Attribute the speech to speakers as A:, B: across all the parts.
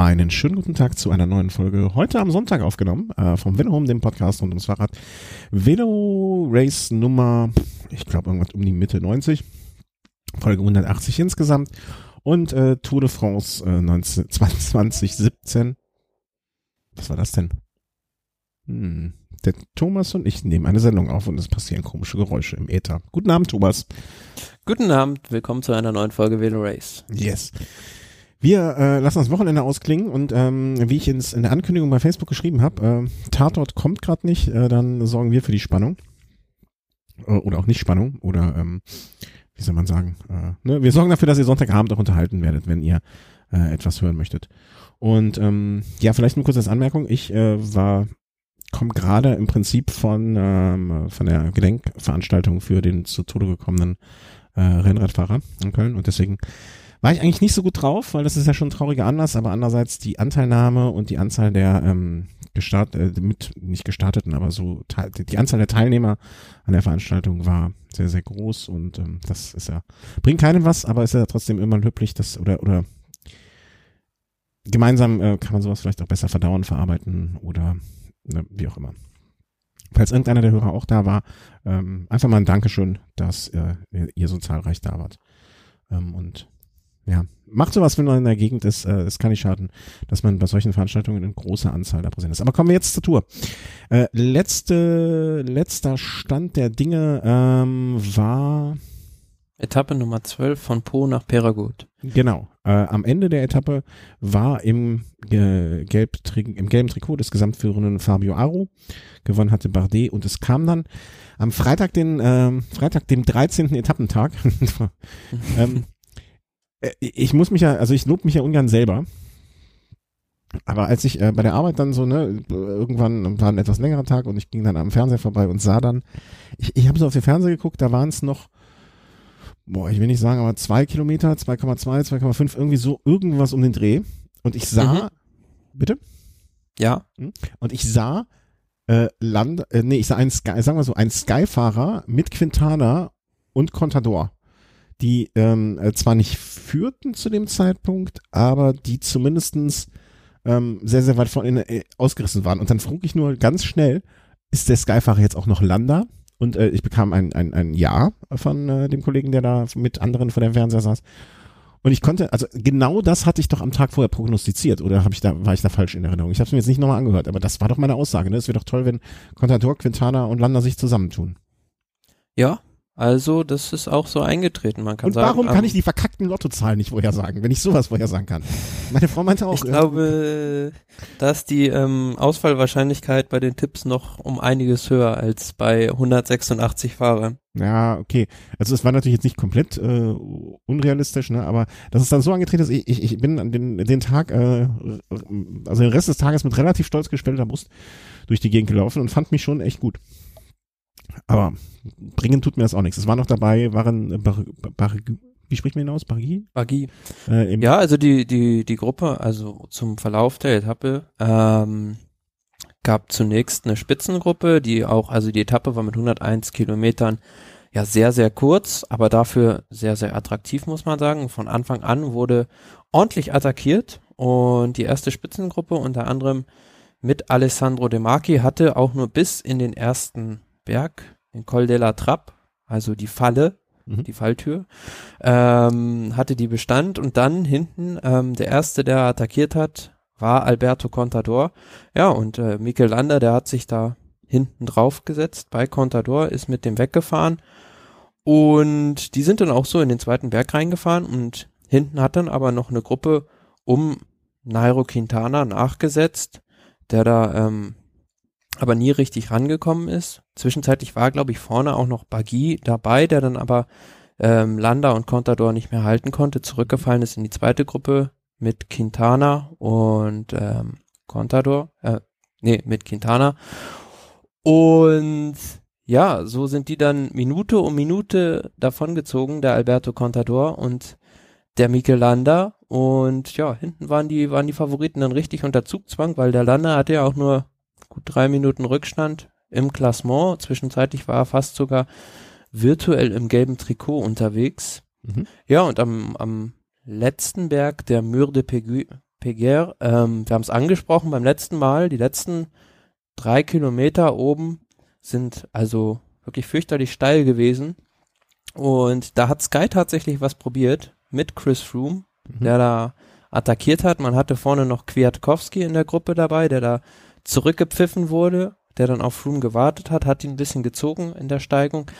A: Einen schönen guten Tag zu einer neuen Folge. Heute am Sonntag aufgenommen, äh, vom Velo Home, dem Podcast rund ums Fahrrad. Velo Race Nummer, ich glaube irgendwas um die Mitte 90. Folge 180 insgesamt. Und äh, Tour de France äh, 19, 2017. Was war das denn? Hm. Der Thomas und ich nehmen eine Sendung auf und es passieren komische Geräusche im Äther. Guten Abend, Thomas.
B: Guten Abend, willkommen zu einer neuen Folge Velo Race.
A: Yes. Wir äh, lassen das Wochenende ausklingen und ähm, wie ich ins, in der Ankündigung bei Facebook geschrieben habe, äh, Tatort kommt gerade nicht, äh, dann sorgen wir für die Spannung. Äh, oder auch nicht Spannung, oder ähm, wie soll man sagen, äh, ne? wir sorgen dafür, dass ihr Sonntagabend auch unterhalten werdet, wenn ihr äh, etwas hören möchtet. Und ähm, ja, vielleicht eine kurze Anmerkung. Ich äh, war komme gerade im Prinzip von ähm, von der Gedenkveranstaltung für den zu Tode gekommenen äh, Rennradfahrer in Köln und deswegen war ich eigentlich nicht so gut drauf, weil das ist ja schon ein trauriger Anlass, aber andererseits die Anteilnahme und die Anzahl der ähm, gestart, äh, mit nicht gestarteten, aber so die Anzahl der Teilnehmer an der Veranstaltung war sehr sehr groß und ähm, das ist ja bringt keinem was, aber ist ja trotzdem immer löblich, das oder oder gemeinsam äh, kann man sowas vielleicht auch besser verdauen, verarbeiten oder ne, wie auch immer. Falls irgendeiner der Hörer auch da war, ähm, einfach mal ein Dankeschön, dass äh, ihr so zahlreich da wart. Ähm, und ja, macht sowas, wenn man in der Gegend ist. Äh, es kann nicht schaden, dass man bei solchen Veranstaltungen in großer Anzahl da präsent ist. Aber kommen wir jetzt zur Tour. Äh, letzte, letzter Stand der Dinge ähm, war
B: Etappe Nummer 12 von Po nach Peragut.
A: Genau. Äh, am Ende der Etappe war im, äh, gelb, im gelben Trikot des gesamtführenden Fabio Aru. Gewonnen hatte Bardet und es kam dann am Freitag, den ähm, Freitag, dem 13. Etappentag. ähm, äh, ich muss mich ja, also ich lobe mich ja ungern selber. Aber als ich äh, bei der Arbeit dann so, ne, irgendwann war ein etwas längerer Tag und ich ging dann am Fernseher vorbei und sah dann, ich, ich habe so auf den Fernseher geguckt, da waren es noch, boah, ich will nicht sagen, aber zwei Kilometer, 2,2, 2,5, irgendwie so irgendwas um den Dreh. Und ich sah, mhm. bitte?
B: Ja.
A: Hm? Und ich sah, äh, Land, äh, nee, ich sah einen Sky, sagen wir so, einen Skyfahrer mit Quintana und Contador die ähm, äh, zwar nicht führten zu dem Zeitpunkt, aber die zumindestens ähm, sehr, sehr weit vorne äh, ausgerissen waren. Und dann frug ich nur ganz schnell, ist der Skyfahrer jetzt auch noch Lander? Und äh, ich bekam ein, ein, ein Ja von äh, dem Kollegen, der da mit anderen vor dem Fernseher saß. Und ich konnte, also genau das hatte ich doch am Tag vorher prognostiziert, oder habe ich da, war ich da falsch in Erinnerung? Ich habe es mir jetzt nicht nochmal angehört, aber das war doch meine Aussage. Ne? Es wäre doch toll, wenn Contador, Quintana und Lander sich zusammentun.
B: Ja, also, das ist auch so eingetreten. Man kann
A: Und
B: sagen,
A: warum kann ich die verkackten Lottozahlen nicht vorhersagen, wenn ich sowas vorhersagen kann? Meine Frau meinte auch.
B: Ich glaube, dass die ähm, Ausfallwahrscheinlichkeit bei den Tipps noch um einiges höher als bei 186 Fahrern.
A: Ja, okay. Also es war natürlich jetzt nicht komplett äh, unrealistisch, ne? aber dass es dann so angetreten ist, ich, ich, ich bin an den, den Tag, äh, also den Rest des Tages mit relativ stolz gestellter Brust durch die Gegend gelaufen und fand mich schon echt gut. Aber bringen tut mir das auch nichts. Es war noch dabei, waren, äh, Bar, Bar, wie spricht man hinaus? Bargi?
B: Bargi. Äh, ja, also die, die, die Gruppe, also zum Verlauf der Etappe, ähm, gab zunächst eine Spitzengruppe, die auch, also die Etappe war mit 101 Kilometern ja sehr, sehr kurz, aber dafür sehr, sehr attraktiv, muss man sagen. Von Anfang an wurde ordentlich attackiert und die erste Spitzengruppe unter anderem mit Alessandro De Marchi hatte auch nur bis in den ersten Berg, den Col de la Trappe, also die Falle, mhm. die Falltür, ähm, hatte die Bestand und dann hinten ähm, der erste, der attackiert hat, war Alberto Contador. Ja, und äh, Mikel Lander, der hat sich da hinten drauf gesetzt bei Contador, ist mit dem weggefahren und die sind dann auch so in den zweiten Berg reingefahren und hinten hat dann aber noch eine Gruppe um Nairo Quintana nachgesetzt, der da ähm, aber nie richtig rangekommen ist. Zwischenzeitlich war, glaube ich, vorne auch noch Bagui dabei, der dann aber ähm, Landa und Contador nicht mehr halten konnte, zurückgefallen ist in die zweite Gruppe mit Quintana und ähm, Contador, äh, nee, mit Quintana. Und ja, so sind die dann Minute um Minute davongezogen, der Alberto Contador und der Mikel Landa. Und ja, hinten waren die, waren die Favoriten dann richtig unter Zugzwang, weil der Landa hatte ja auch nur gut drei Minuten Rückstand im Klassement. Zwischenzeitlich war er fast sogar virtuell im gelben Trikot unterwegs. Mhm. Ja, und am, am letzten Berg, der Mur de Peguer, ähm, wir haben es angesprochen beim letzten Mal, die letzten drei Kilometer oben sind also wirklich fürchterlich steil gewesen. Und da hat Sky tatsächlich was probiert mit Chris Froome, mhm. der da attackiert hat. Man hatte vorne noch Kwiatkowski in der Gruppe dabei, der da zurückgepfiffen wurde, der dann auf Froome gewartet hat, hat ihn ein bisschen gezogen in der Steigung.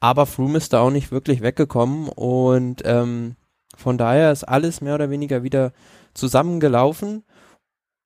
B: Aber Froome ist da auch nicht wirklich weggekommen und ähm, von daher ist alles mehr oder weniger wieder zusammengelaufen.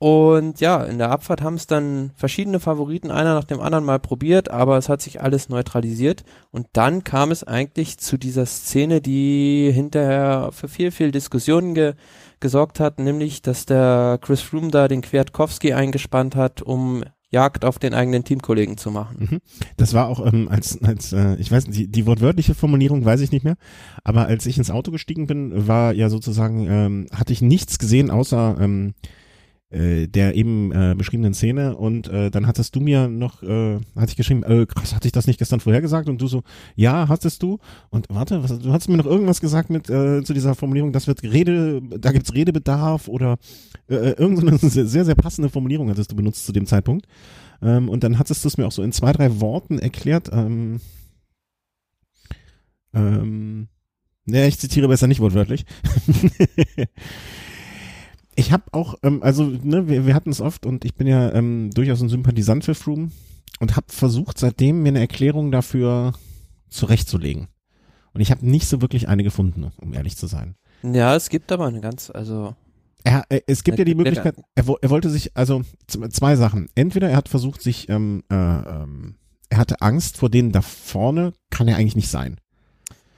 B: Und ja, in der Abfahrt haben es dann verschiedene Favoriten einer nach dem anderen mal probiert, aber es hat sich alles neutralisiert. Und dann kam es eigentlich zu dieser Szene, die hinterher für viel, viel Diskussionen ge gesorgt hat, nämlich, dass der Chris Froome da den Kwiatkowski eingespannt hat, um Jagd auf den eigenen Teamkollegen zu machen.
A: Mhm. Das war auch ähm, als, als äh, ich weiß die, die wortwörtliche Formulierung weiß ich nicht mehr, aber als ich ins Auto gestiegen bin, war ja sozusagen, ähm, hatte ich nichts gesehen, außer ähm, äh, der eben äh, beschriebenen Szene und äh, dann hattest du mir noch, äh, hatte ich geschrieben, äh, krass, hatte ich das nicht gestern vorher gesagt und du so, ja, hattest du? Und warte, was, du hast mir noch irgendwas gesagt mit äh, zu dieser Formulierung, das wird Rede, da gibt's Redebedarf oder äh, äh irgendeine sehr, sehr passende Formulierung hattest du benutzt zu dem Zeitpunkt. Ähm, und dann hattest du es mir auch so in zwei, drei Worten erklärt, ähm, ähm, ne, ich zitiere besser nicht wortwörtlich. ich habe auch, ähm, also ne, wir, wir hatten es oft und ich bin ja ähm, durchaus ein Sympathisant für Froome und habe versucht seitdem mir eine Erklärung dafür zurechtzulegen. Und ich habe nicht so wirklich eine gefunden, um ehrlich zu sein.
B: Ja, es gibt aber eine ganz, also
A: er, äh, es gibt ja die Möglichkeit, er, er, wollte sich, also zwei Sachen. Entweder er hat versucht, sich, ähm, äh, ähm, er hatte Angst vor denen da vorne, kann er eigentlich nicht sein.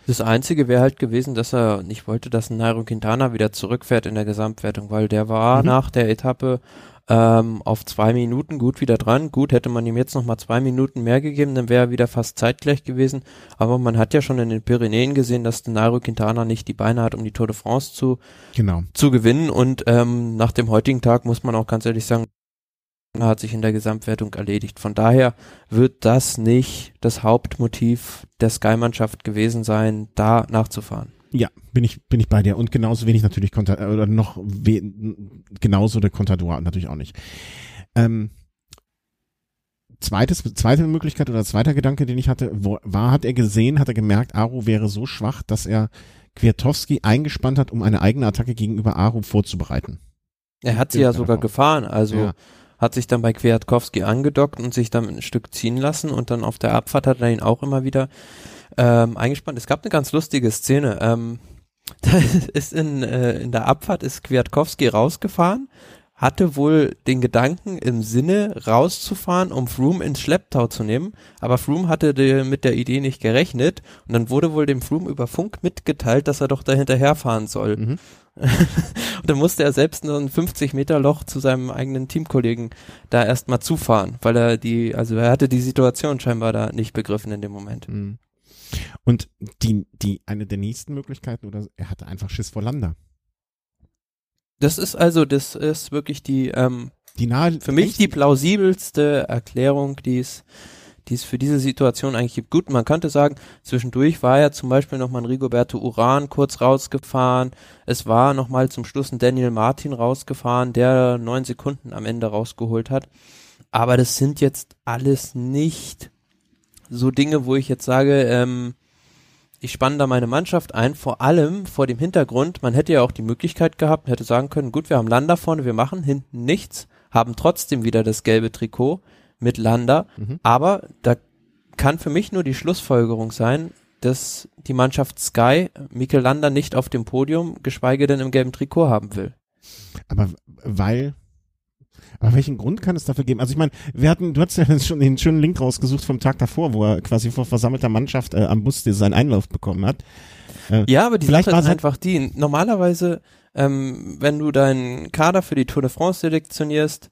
B: Das Einzige wäre halt gewesen, dass er nicht wollte, dass Nairo Quintana wieder zurückfährt in der Gesamtwertung, weil der war mhm. nach der Etappe ähm, auf zwei Minuten gut wieder dran. Gut, hätte man ihm jetzt noch mal zwei Minuten mehr gegeben, dann wäre er wieder fast zeitgleich gewesen. Aber man hat ja schon in den Pyrenäen gesehen, dass Nairo Quintana nicht die Beine hat, um die Tour de France zu,
A: genau.
B: zu gewinnen. Und ähm, nach dem heutigen Tag muss man auch ganz ehrlich sagen, hat sich in der Gesamtwertung erledigt. Von daher wird das nicht das Hauptmotiv der Sky-Mannschaft gewesen sein, da nachzufahren.
A: Ja, bin ich, bin ich bei dir. Und genauso wenig natürlich Konter, oder noch we, genauso der Contador natürlich auch nicht. Ähm, zweites, zweite Möglichkeit oder zweiter Gedanke, den ich hatte, wo, war, hat er gesehen, hat er gemerkt, Aro wäre so schwach, dass er Kwiatowski eingespannt hat, um eine eigene Attacke gegenüber Aro vorzubereiten.
B: Er hat sie ja sogar gefahren, also ja hat sich dann bei Kwiatkowski angedockt und sich dann ein Stück ziehen lassen und dann auf der Abfahrt hat er ihn auch immer wieder ähm, eingespannt. Es gab eine ganz lustige Szene. Ähm, da ist in, äh, in der Abfahrt ist Kwiatkowski rausgefahren, hatte wohl den Gedanken im Sinne rauszufahren, um Froome ins Schlepptau zu nehmen, aber Froome hatte de, mit der Idee nicht gerechnet und dann wurde wohl dem Froome über Funk mitgeteilt, dass er doch da hinterherfahren soll. Mhm. und dann musste er selbst nur ein 50 Meter Loch zu seinem eigenen Teamkollegen da erstmal zufahren, weil er die, also er hatte die Situation scheinbar da nicht begriffen in dem Moment. Mhm.
A: Und die, die, eine der nächsten Möglichkeiten, oder er hatte einfach Schiss vor Landa.
B: Das ist also, das ist wirklich die, ähm,
A: die nahe,
B: für mich die plausibelste Erklärung, die es die es für diese Situation eigentlich gibt. Gut, man könnte sagen, zwischendurch war ja zum Beispiel nochmal ein Rigoberto Uran kurz rausgefahren. Es war nochmal zum Schluss ein Daniel Martin rausgefahren, der neun Sekunden am Ende rausgeholt hat. Aber das sind jetzt alles nicht so Dinge, wo ich jetzt sage, ähm, ich spanne da meine Mannschaft ein, vor allem vor dem Hintergrund, man hätte ja auch die Möglichkeit gehabt, hätte sagen können, gut, wir haben Landa vorne, wir machen hinten nichts, haben trotzdem wieder das gelbe Trikot mit Landa. Mhm. Aber da kann für mich nur die Schlussfolgerung sein, dass die Mannschaft Sky Mikel Landa nicht auf dem Podium, geschweige denn im gelben Trikot haben will.
A: Aber weil aber welchen Grund kann es dafür geben? Also ich meine, wir hatten, du hast ja schon den schönen Link rausgesucht vom Tag davor, wo er quasi vor versammelter Mannschaft äh, am Bus seinen Einlauf bekommen hat.
B: Äh, ja, aber die Sache ist einfach die, normalerweise, ähm, wenn du deinen Kader für die Tour de France selektionierst,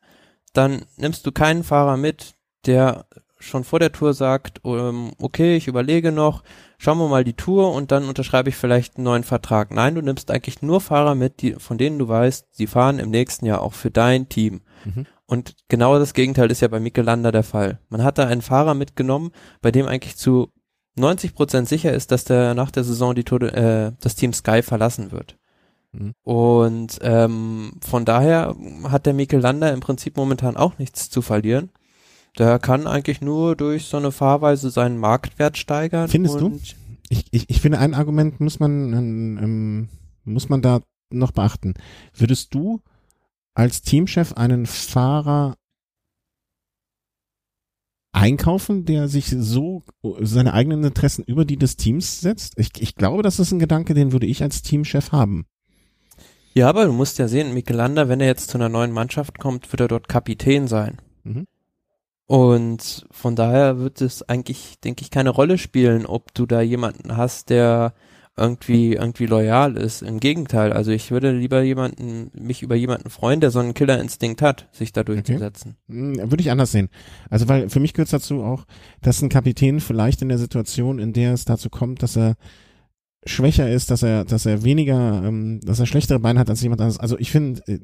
B: dann nimmst du keinen Fahrer mit, der schon vor der Tour sagt, ähm, okay, ich überlege noch, schauen wir mal die Tour und dann unterschreibe ich vielleicht einen neuen Vertrag. Nein, du nimmst eigentlich nur Fahrer mit, die, von denen du weißt, sie fahren im nächsten Jahr auch für dein Team. Mhm. Und genau das Gegenteil ist ja bei Mikel Landa der Fall. Man hat da einen Fahrer mitgenommen, bei dem eigentlich zu 90 Prozent sicher ist, dass der nach der Saison die Tour, äh, das Team Sky verlassen wird. Mhm. Und ähm, von daher hat der Mikel Lander im Prinzip momentan auch nichts zu verlieren. Der kann eigentlich nur durch so eine Fahrweise seinen Marktwert steigern.
A: Findest du? Ich, ich, ich finde, ein Argument muss man, ähm, muss man da noch beachten. Würdest du als Teamchef einen Fahrer einkaufen, der sich so seine eigenen Interessen über die des Teams setzt? Ich, ich glaube, das ist ein Gedanke, den würde ich als Teamchef haben.
B: Ja, aber du musst ja sehen, Mikelander, wenn er jetzt zu einer neuen Mannschaft kommt, wird er dort Kapitän sein. Mhm. Und von daher wird es eigentlich, denke ich, keine Rolle spielen, ob du da jemanden hast, der irgendwie, irgendwie loyal ist. Im Gegenteil, also ich würde lieber jemanden, mich über jemanden freuen, der so einen Killerinstinkt hat, sich da durchzusetzen.
A: Okay. Hm, würde ich anders sehen. Also weil für mich gehört dazu auch, dass ein Kapitän vielleicht in der Situation, in der es dazu kommt, dass er schwächer ist, dass er, dass er weniger, ähm, dass er schlechtere Beine hat als jemand anderes. Also ich finde, äh,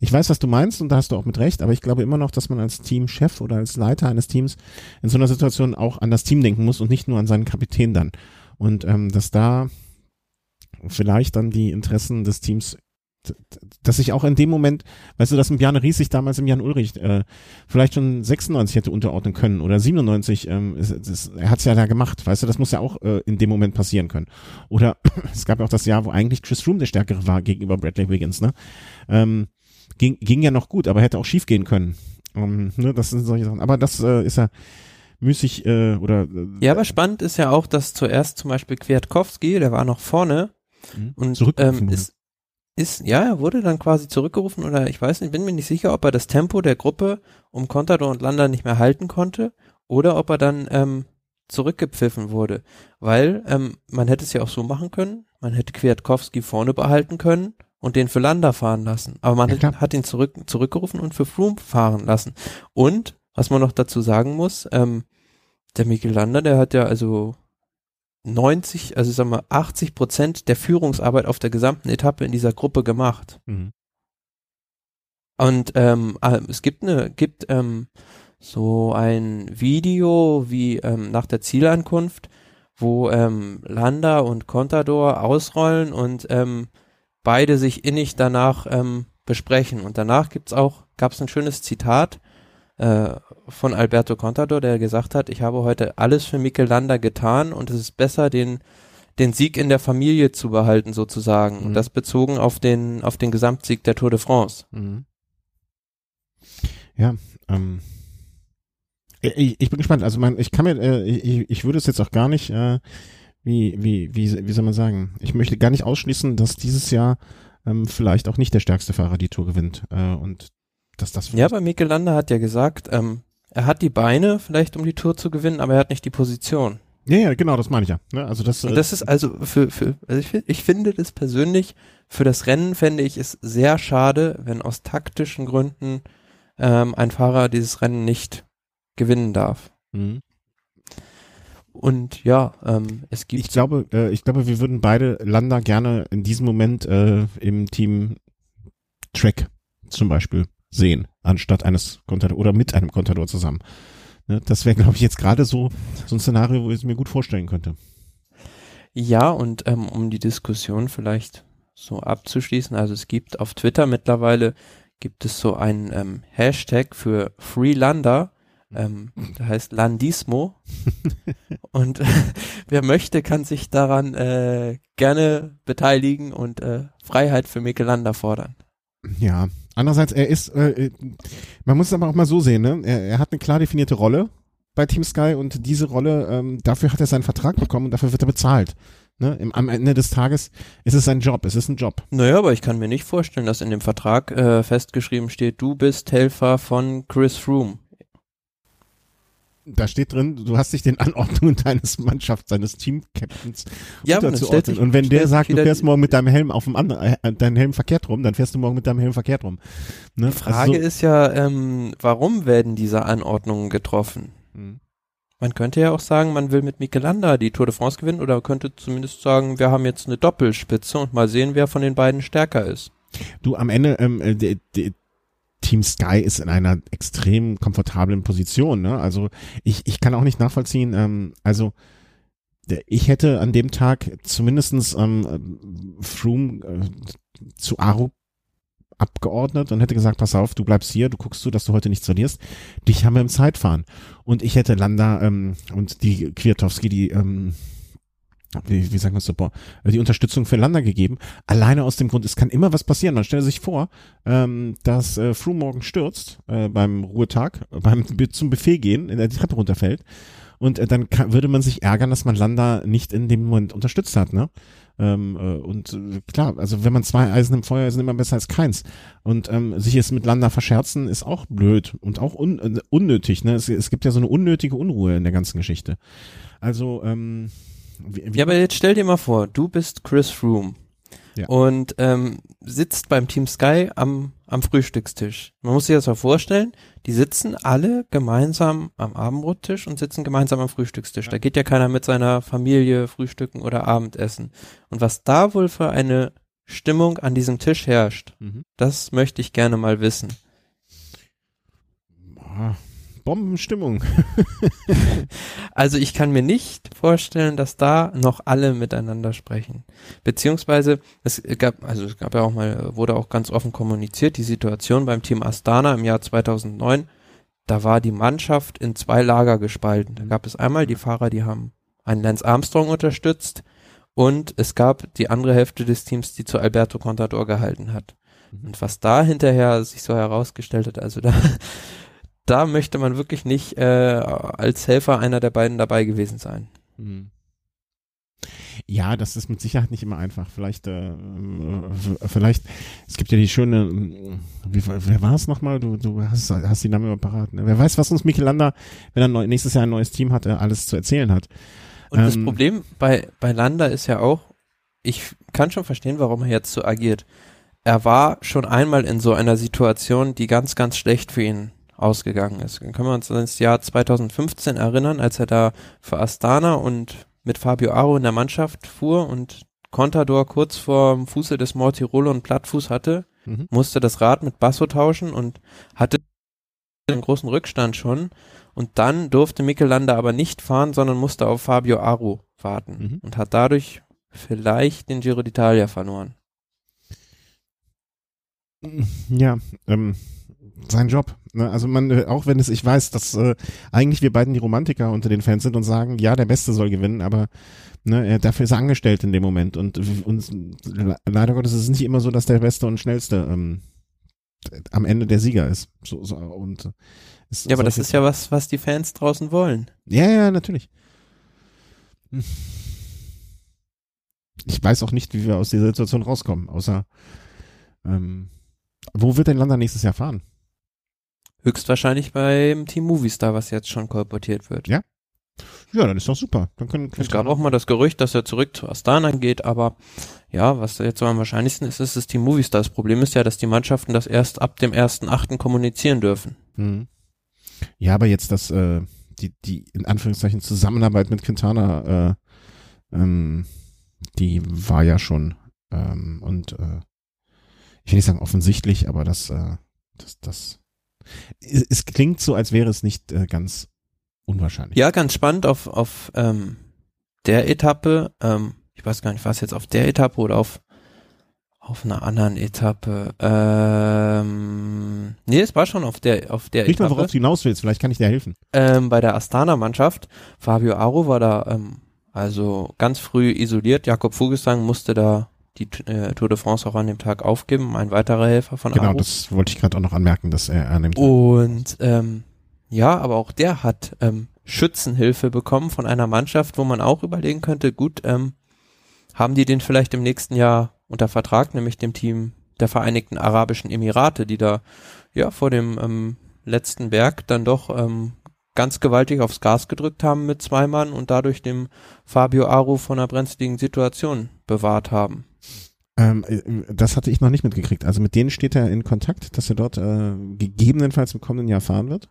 A: ich weiß, was du meinst und da hast du auch mit recht, aber ich glaube immer noch, dass man als Teamchef oder als Leiter eines Teams in so einer Situation auch an das Team denken muss und nicht nur an seinen Kapitän dann. Und ähm, dass da vielleicht dann die Interessen des Teams dass ich auch in dem Moment, weißt du, dass ein Bjarne Ries sich damals im Jan Ulrich äh, vielleicht schon 96 hätte unterordnen können oder 97, ähm, ist, ist, er hat's ja da gemacht, weißt du, das muss ja auch äh, in dem Moment passieren können. Oder es gab ja auch das Jahr, wo eigentlich Chris Room der Stärkere war gegenüber Bradley Wiggins, ne? Ähm, ging, ging ja noch gut, aber hätte auch schief gehen können. Um, ne, das sind solche Sachen. Aber das äh, ist ja müßig äh, oder äh,
B: Ja, aber spannend ist ja auch, dass zuerst zum Beispiel Kwiatkowski, der war noch vorne mhm. und ähm, ist, ist, ja, er wurde dann quasi zurückgerufen oder ich weiß nicht, bin mir nicht sicher, ob er das Tempo der Gruppe um Contador und Landa nicht mehr halten konnte oder ob er dann ähm, zurückgepfiffen wurde, weil ähm, man hätte es ja auch so machen können, man hätte Kwiatkowski vorne behalten können und den für Landa fahren lassen, aber man ja, hat ihn zurück zurückgerufen und für Froome fahren lassen. Und was man noch dazu sagen muss, ähm, der Mikel Landa, der hat ja also 90, also sagen wir 80 Prozent der Führungsarbeit auf der gesamten Etappe in dieser Gruppe gemacht. Mhm. Und ähm, ah, es gibt eine, gibt ähm, so ein Video wie ähm, nach der Zielankunft, wo ähm, Landa und Contador ausrollen und ähm, beide sich innig danach ähm, besprechen. Und danach gibt's auch, gab's ein schönes Zitat äh, von Alberto Contador, der gesagt hat, ich habe heute alles für Mikel Landa getan und es ist besser, den den Sieg in der Familie zu behalten sozusagen. Mhm. Und das bezogen auf den auf den Gesamtsieg der Tour de France. Mhm.
A: Ja, ähm, ich, ich bin gespannt. Also man, ich kann mir, äh, ich, ich würde es jetzt auch gar nicht, äh, wie, wie, wie, wie soll man sagen? Ich möchte gar nicht ausschließen, dass dieses Jahr ähm, vielleicht auch nicht der stärkste Fahrer die Tour gewinnt. Äh, und dass das.
B: Ja, aber Mikel Landa hat ja gesagt, ähm, er hat die Beine vielleicht, um die Tour zu gewinnen, aber er hat nicht die Position.
A: Ja, ja, genau, das meine ich ja. Ne? Also das,
B: äh das ist also für, für also ich, ich finde das persönlich, für das Rennen fände ich es sehr schade, wenn aus taktischen Gründen ähm, ein Fahrer dieses Rennen nicht gewinnen darf. Mhm. Und ja, ähm, es gibt.
A: Ich glaube, äh, ich glaube, wir würden beide Landa gerne in diesem Moment äh, im Team Track zum Beispiel sehen, anstatt eines Contador oder mit einem Contador zusammen. Ne, das wäre, glaube ich, jetzt gerade so, so ein Szenario, wo ich es mir gut vorstellen könnte.
B: Ja, und ähm, um die Diskussion vielleicht so abzuschließen, also es gibt auf Twitter mittlerweile gibt es so einen ähm, Hashtag für Freelander, ähm, der heißt Landismo. und äh, wer möchte, kann sich daran äh, gerne beteiligen und äh, Freiheit für Mikelander fordern.
A: Ja, Andererseits, er ist, äh, man muss es aber auch mal so sehen, ne? Er, er hat eine klar definierte Rolle bei Team Sky und diese Rolle, ähm, dafür hat er seinen Vertrag bekommen und dafür wird er bezahlt. Ne? Im, am Ende des Tages ist es sein Job, es ist ein Job.
B: Naja, aber ich kann mir nicht vorstellen, dass in dem Vertrag äh, festgeschrieben steht, du bist Helfer von Chris Froome
A: da steht drin, du hast dich den Anordnungen deines Mannschafts, deines Team-Captains
B: ja, unterzuordnen.
A: Und wenn der sagt, du fährst morgen mit deinem Helm auf dem anderen, äh, dein Helm verkehrt rum, dann fährst du morgen mit deinem Helm verkehrt rum.
B: Ne? Die Frage also so ist ja, ähm, warum werden diese Anordnungen getroffen? Hm. Man könnte ja auch sagen, man will mit Michelanda die Tour de France gewinnen oder könnte zumindest sagen, wir haben jetzt eine Doppelspitze und mal sehen, wer von den beiden stärker ist.
A: Du, am Ende, ähm, äh, die, die, Team Sky ist in einer extrem komfortablen Position. Ne? Also ich, ich kann auch nicht nachvollziehen, ähm, also ich hätte an dem Tag zumindestens ähm, Froome äh, zu Aru abgeordnet und hätte gesagt, pass auf, du bleibst hier, du guckst zu, dass du heute nichts verlierst. Dich haben wir im Zeitfahren. Und ich hätte Landa ähm, und die Kwiatowski, die ähm, wie, wie sagen wir so, boah, die Unterstützung für Landa gegeben. Alleine aus dem Grund, es kann immer was passieren. Man stelle sich vor, ähm, dass äh, Froome morgen stürzt äh, beim Ruhetag, beim zum Buffet gehen, in der die Treppe runterfällt. Und äh, dann kann, würde man sich ärgern, dass man Landa nicht in dem Moment unterstützt hat, ne? Ähm, äh, und äh, klar, also wenn man zwei Eisen im Feuer ist, immer besser als keins. Und ähm, sich jetzt mit Landa verscherzen ist auch blöd und auch un äh, unnötig. Ne? Es, es gibt ja so eine unnötige Unruhe in der ganzen Geschichte. Also ähm,
B: wie, wie ja, aber jetzt stell dir mal vor, du bist Chris Froome ja. und ähm, sitzt beim Team Sky am, am Frühstückstisch. Man muss sich das mal vorstellen, die sitzen alle gemeinsam am Abendbrottisch und sitzen gemeinsam am Frühstückstisch. Ja. Da geht ja keiner mit seiner Familie frühstücken oder Abendessen. Und was da wohl für eine Stimmung an diesem Tisch herrscht, mhm. das möchte ich gerne mal wissen.
A: Bombenstimmung.
B: also ich kann mir nicht vorstellen, dass da noch alle miteinander sprechen. Beziehungsweise es gab, also es gab ja auch mal, wurde auch ganz offen kommuniziert, die Situation beim Team Astana im Jahr 2009, da war die Mannschaft in zwei Lager gespalten. Da gab es einmal die Fahrer, die haben einen Lance Armstrong unterstützt und es gab die andere Hälfte des Teams, die zu Alberto Contador gehalten hat. Mhm. Und was da hinterher sich so herausgestellt hat, also da da möchte man wirklich nicht äh, als Helfer einer der beiden dabei gewesen sein. Hm.
A: Ja, das ist mit Sicherheit nicht immer einfach. Vielleicht, äh, vielleicht, es gibt ja die schöne, wie, wer war es nochmal? Du, du hast, hast die Namen immer parat. Ne? Wer weiß, was uns Michelander, wenn er nächstes Jahr ein neues Team hat, alles zu erzählen hat.
B: Und ähm, das Problem bei, bei Landa ist ja auch, ich kann schon verstehen, warum er jetzt so agiert. Er war schon einmal in so einer Situation, die ganz, ganz schlecht für ihn ausgegangen ist. Dann können wir uns ans Jahr 2015 erinnern, als er da für Astana und mit Fabio Aro in der Mannschaft fuhr und Contador kurz vor dem Fuße des Mortirolo und Plattfuß hatte, mhm. musste das Rad mit Basso tauschen und hatte einen großen Rückstand schon. Und dann durfte Michelanda aber nicht fahren, sondern musste auf Fabio Aro warten mhm. und hat dadurch vielleicht den Giro d'Italia verloren.
A: Ja, ähm, sein Job. Ne? Also man, äh, auch wenn es, ich weiß, dass äh, eigentlich wir beiden die Romantiker unter den Fans sind und sagen, ja, der Beste soll gewinnen, aber ne, dafür ist er angestellt in dem Moment. Und uns leider Gottes ist es nicht immer so, dass der Beste und Schnellste ähm, am Ende der Sieger ist. So, so, und
B: ja, aber das ist ja was, was die Fans draußen wollen.
A: Ja, ja, natürlich. Ich weiß auch nicht, wie wir aus dieser Situation rauskommen, außer ähm, wo wird denn Landa nächstes Jahr fahren?
B: Höchstwahrscheinlich beim Team Movistar, was jetzt schon kolportiert wird.
A: Ja? Ja, dann ist doch super. Dann können,
B: können es gab auch mal das Gerücht, dass er zurück zu Astana geht, aber ja, was jetzt am wahrscheinlichsten ist, ist das Team Movistar. Das Problem ist ja, dass die Mannschaften das erst ab dem ersten Achten kommunizieren dürfen. Mhm.
A: Ja, aber jetzt das, äh, die, die in Anführungszeichen Zusammenarbeit mit Quintana, äh, ähm, die war ja schon ähm, und äh, ich will nicht sagen offensichtlich, aber das, äh, das, das es, es klingt so, als wäre es nicht äh, ganz unwahrscheinlich.
B: Ja, ganz spannend auf, auf ähm, der Etappe, ähm, ich weiß gar nicht, was jetzt auf der Etappe oder auf auf einer anderen Etappe. Ähm, nee, es war schon auf der auf der
A: Nicht Etappe. mal, worauf du hinaus willst, vielleicht kann ich dir helfen.
B: Ähm, bei der Astana-Mannschaft, Fabio Aro war da ähm, also ganz früh isoliert. Jakob Vogelsang musste da die äh, Tour de France auch an dem Tag aufgeben, ein weiterer Helfer von
A: Genau, Aro. das wollte ich gerade auch noch anmerken, dass er annimmt.
B: Und ähm, ja, aber auch der hat ähm, Schützenhilfe bekommen von einer Mannschaft, wo man auch überlegen könnte, gut, ähm, haben die den vielleicht im nächsten Jahr unter Vertrag, nämlich dem Team der Vereinigten Arabischen Emirate, die da ja vor dem ähm, letzten Berg dann doch ähm, ganz gewaltig aufs Gas gedrückt haben mit zwei Mann und dadurch dem Fabio Aru von einer brenzligen Situation bewahrt haben.
A: Ähm, äh, das hatte ich noch nicht mitgekriegt. Also mit denen steht er in Kontakt, dass er dort äh, gegebenenfalls im kommenden Jahr fahren wird?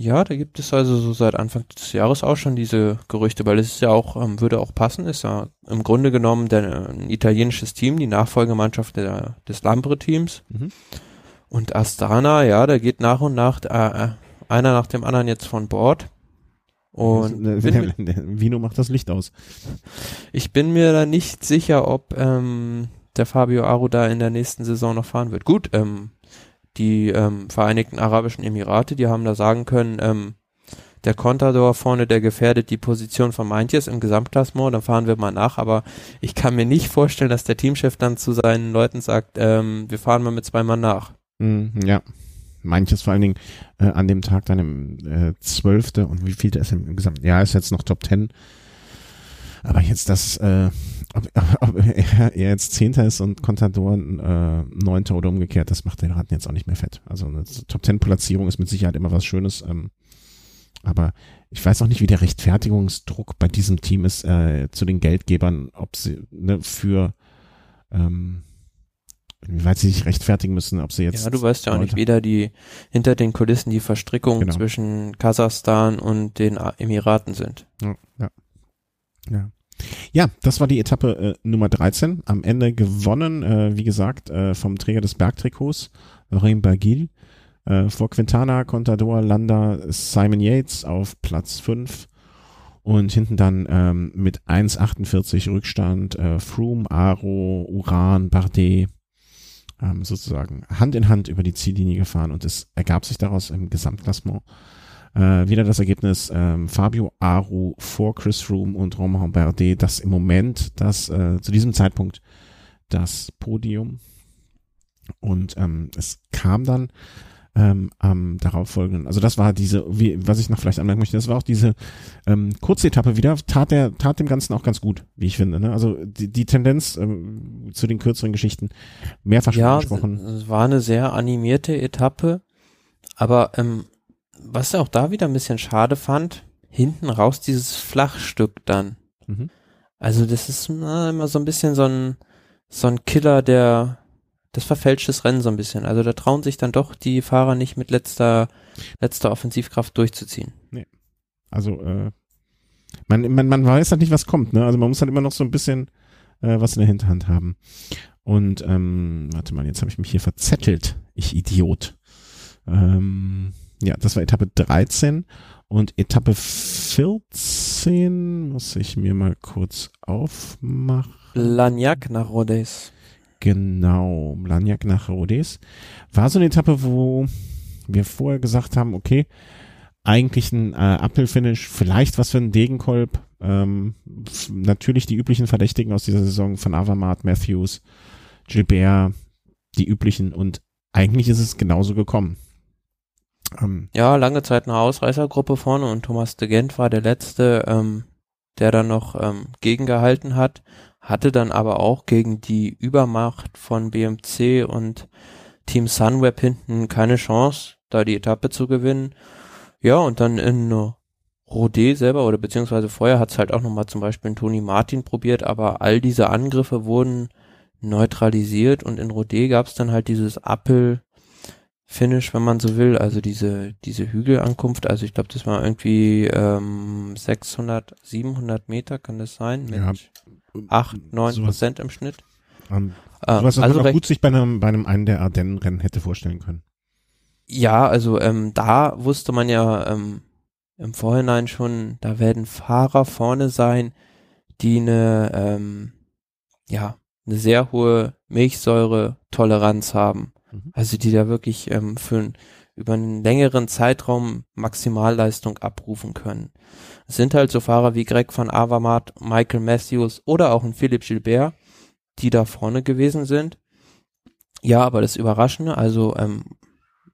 B: Ja, da gibt es also so seit Anfang des Jahres auch schon diese Gerüchte, weil es ist ja auch, ähm, würde auch passen, ist ja im Grunde genommen der, ein italienisches Team, die Nachfolgemannschaft der, des Lambre-Teams. Mhm. Und Astana, ja, da geht nach und nach äh, äh einer nach dem anderen jetzt von Bord. Und
A: das, ne, Vino macht das Licht aus.
B: Ich bin mir da nicht sicher, ob ähm, der Fabio Aru da in der nächsten Saison noch fahren wird. Gut, ähm, die ähm, Vereinigten Arabischen Emirate, die haben da sagen können, ähm, der Contador vorne, der gefährdet die Position von Meintjes im Gesamtklassement, dann fahren wir mal nach, aber ich kann mir nicht vorstellen, dass der Teamchef dann zu seinen Leuten sagt, ähm, wir fahren mal mit zwei Mann nach.
A: Mm, ja, manches vor allen Dingen äh, an dem Tag dann im äh, 12. und wie viel ist im Gesamt? Ja, ist jetzt noch Top 10. Aber jetzt das, äh, ob, ob er, er jetzt Zehnter ist und Contador äh, Neunter oder umgekehrt, das macht den Raten jetzt auch nicht mehr fett. Also eine Top 10 Platzierung ist mit Sicherheit immer was Schönes. Ähm, aber ich weiß auch nicht, wie der Rechtfertigungsdruck bei diesem Team ist äh, zu den Geldgebern, ob sie ne, für ähm, wie weit sie sich rechtfertigen müssen, ob sie jetzt.
B: Ja, du weißt ja auch nicht, weder die hinter den Kulissen die Verstrickung genau. zwischen Kasachstan und den Emiraten sind.
A: Ja, ja. Ja, ja das war die Etappe äh, Nummer 13. Am Ende gewonnen, äh, wie gesagt, äh, vom Träger des Bergtrikots, Lorraine Bagil. Äh, vor Quintana, Contador, Landa, Simon Yates auf Platz 5 und hinten dann ähm, mit 1,48 Rückstand äh, Froome, Aro, Uran, Bardet ähm, sozusagen Hand in Hand über die Ziellinie gefahren und es ergab sich daraus im Gesamtklassement äh, wieder das Ergebnis ähm, Fabio Aru vor Chris Froome und Romain Bardet, das im Moment das äh, zu diesem Zeitpunkt das Podium und ähm, es kam dann ähm, am darauffolgenden, also das war diese, wie, was ich noch vielleicht anmerken möchte, das war auch diese ähm, kurze Etappe wieder, tat der, tat dem Ganzen auch ganz gut, wie ich finde. Ne? Also die, die Tendenz ähm, zu den kürzeren Geschichten mehrfach schon
B: ja,
A: angesprochen.
B: Es war eine sehr animierte Etappe, aber ähm, was ich auch da wieder ein bisschen schade fand, hinten raus dieses Flachstück dann. Mhm. Also das ist na, immer so ein bisschen so ein, so ein Killer, der das verfälscht das Rennen so ein bisschen. Also da trauen sich dann doch die Fahrer nicht mit letzter, letzter Offensivkraft durchzuziehen.
A: Nee. Also, äh, man, man, man weiß halt nicht, was kommt, ne? Also man muss halt immer noch so ein bisschen äh, was in der Hinterhand haben. Und, ähm, warte mal, jetzt habe ich mich hier verzettelt. Ich Idiot. Ähm, ja, das war Etappe 13 und Etappe 14 muss ich mir mal kurz aufmachen.
B: Lagnac nach Rodez.
A: Genau, Blagnac nach Rodez. War so eine Etappe, wo wir vorher gesagt haben, okay, eigentlich ein äh, Uphill-Finish, vielleicht was für ein Degenkolb. Ähm, natürlich die üblichen Verdächtigen aus dieser Saison von Avamat, Matthews, Gilbert, die üblichen und eigentlich ist es genauso gekommen.
B: Ähm, ja, lange Zeit eine Ausreißergruppe vorne und Thomas de Gent war der Letzte, ähm, der dann noch ähm, gegengehalten hat hatte dann aber auch gegen die Übermacht von BMC und Team Sunweb hinten keine Chance, da die Etappe zu gewinnen. Ja, und dann in Rodé selber oder beziehungsweise vorher hat es halt auch nochmal zum Beispiel Toni Martin probiert, aber all diese Angriffe wurden neutralisiert und in Rodé gab es dann halt dieses Appel Finish, wenn man so will, also diese diese Hügelankunft, also ich glaube, das war irgendwie ähm, 600, 700 Meter, kann das sein? Mit ja, 8, 9 sowas, Prozent im Schnitt.
A: Ähm, sowas, was also man gut sich bei einem, bei einem einen der Ardennen-Rennen hätte vorstellen können.
B: Ja, also ähm, da wusste man ja ähm, im Vorhinein schon, da werden Fahrer vorne sein, die eine, ähm, ja, eine sehr hohe Milchsäure-Toleranz haben. Mhm. Also die da wirklich ähm, für über einen längeren Zeitraum Maximalleistung abrufen können. Es sind halt so Fahrer wie Greg van Avermaet, Michael Matthews oder auch ein Philipp Gilbert, die da vorne gewesen sind. Ja, aber das Überraschende, also ähm,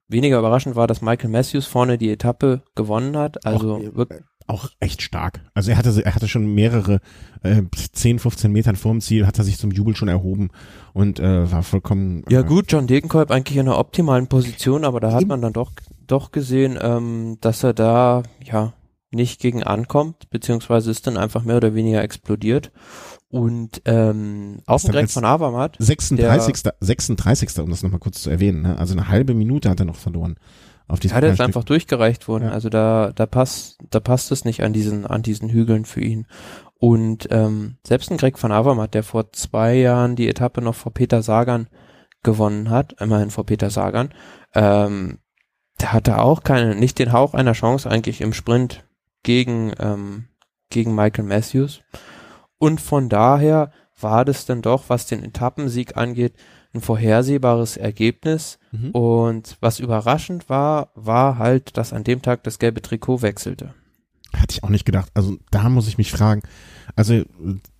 B: weniger überraschend war, dass Michael Matthews vorne die Etappe gewonnen hat. Also
A: auch, wirklich, auch echt stark. Also er hatte, er hatte schon mehrere, äh, 10, 15 Metern vorm Ziel, hat er sich zum Jubel schon erhoben und äh, war vollkommen.
B: Äh, ja gut, John Degenkolb eigentlich in einer optimalen Position, aber da hat man dann doch, doch gesehen, ähm, dass er da, ja, nicht gegen ankommt, beziehungsweise ist dann einfach mehr oder weniger explodiert. Und ähm, dem Greg von Avermaet.
A: 36. Der, 36. um das nochmal kurz zu erwähnen, ne? also eine halbe Minute hat er noch verloren. Auf
B: diesem ja, der ist einfach durchgereicht worden. Ja. Also da, da passt, da passt es nicht an diesen, an diesen Hügeln für ihn. Und ähm, selbst ein Greg van Avermaet, der vor zwei Jahren die Etappe noch vor Peter Sagan gewonnen hat, immerhin vor Peter Sagan, ähm, der hatte auch keine, nicht den Hauch einer Chance eigentlich im Sprint gegen, ähm, gegen Michael Matthews. Und von daher war das dann doch, was den Etappensieg angeht, ein vorhersehbares Ergebnis. Mhm. Und was überraschend war, war halt, dass an dem Tag das gelbe Trikot wechselte.
A: Hatte ich auch nicht gedacht. Also da muss ich mich fragen. Also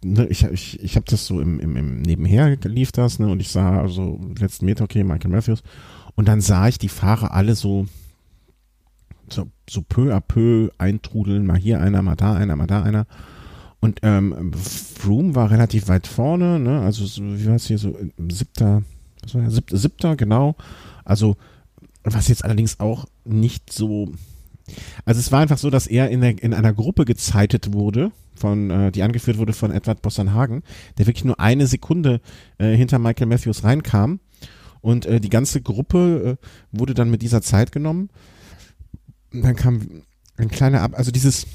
A: ne, ich, ich, ich habe das so im, im, im Nebenher lief das, ne, und ich sah also letzten Meter, okay, Michael Matthews. Und dann sah ich die Fahrer alle so, so, so peu à peu eintrudeln, mal hier einer, mal da einer, mal da einer. Und ähm, Froome war relativ weit vorne, ne? Also so, wie war es hier so siebter, was war ja, siebter, siebter, genau. Also was jetzt allerdings auch nicht so. Also es war einfach so, dass er in, der, in einer Gruppe gezeitet wurde, von, äh, die angeführt wurde von Edward Bossanhagen, der wirklich nur eine Sekunde äh, hinter Michael Matthews reinkam. Und äh, die ganze Gruppe äh, wurde dann mit dieser Zeit genommen. Und dann kam ein kleiner Ab, also dieses,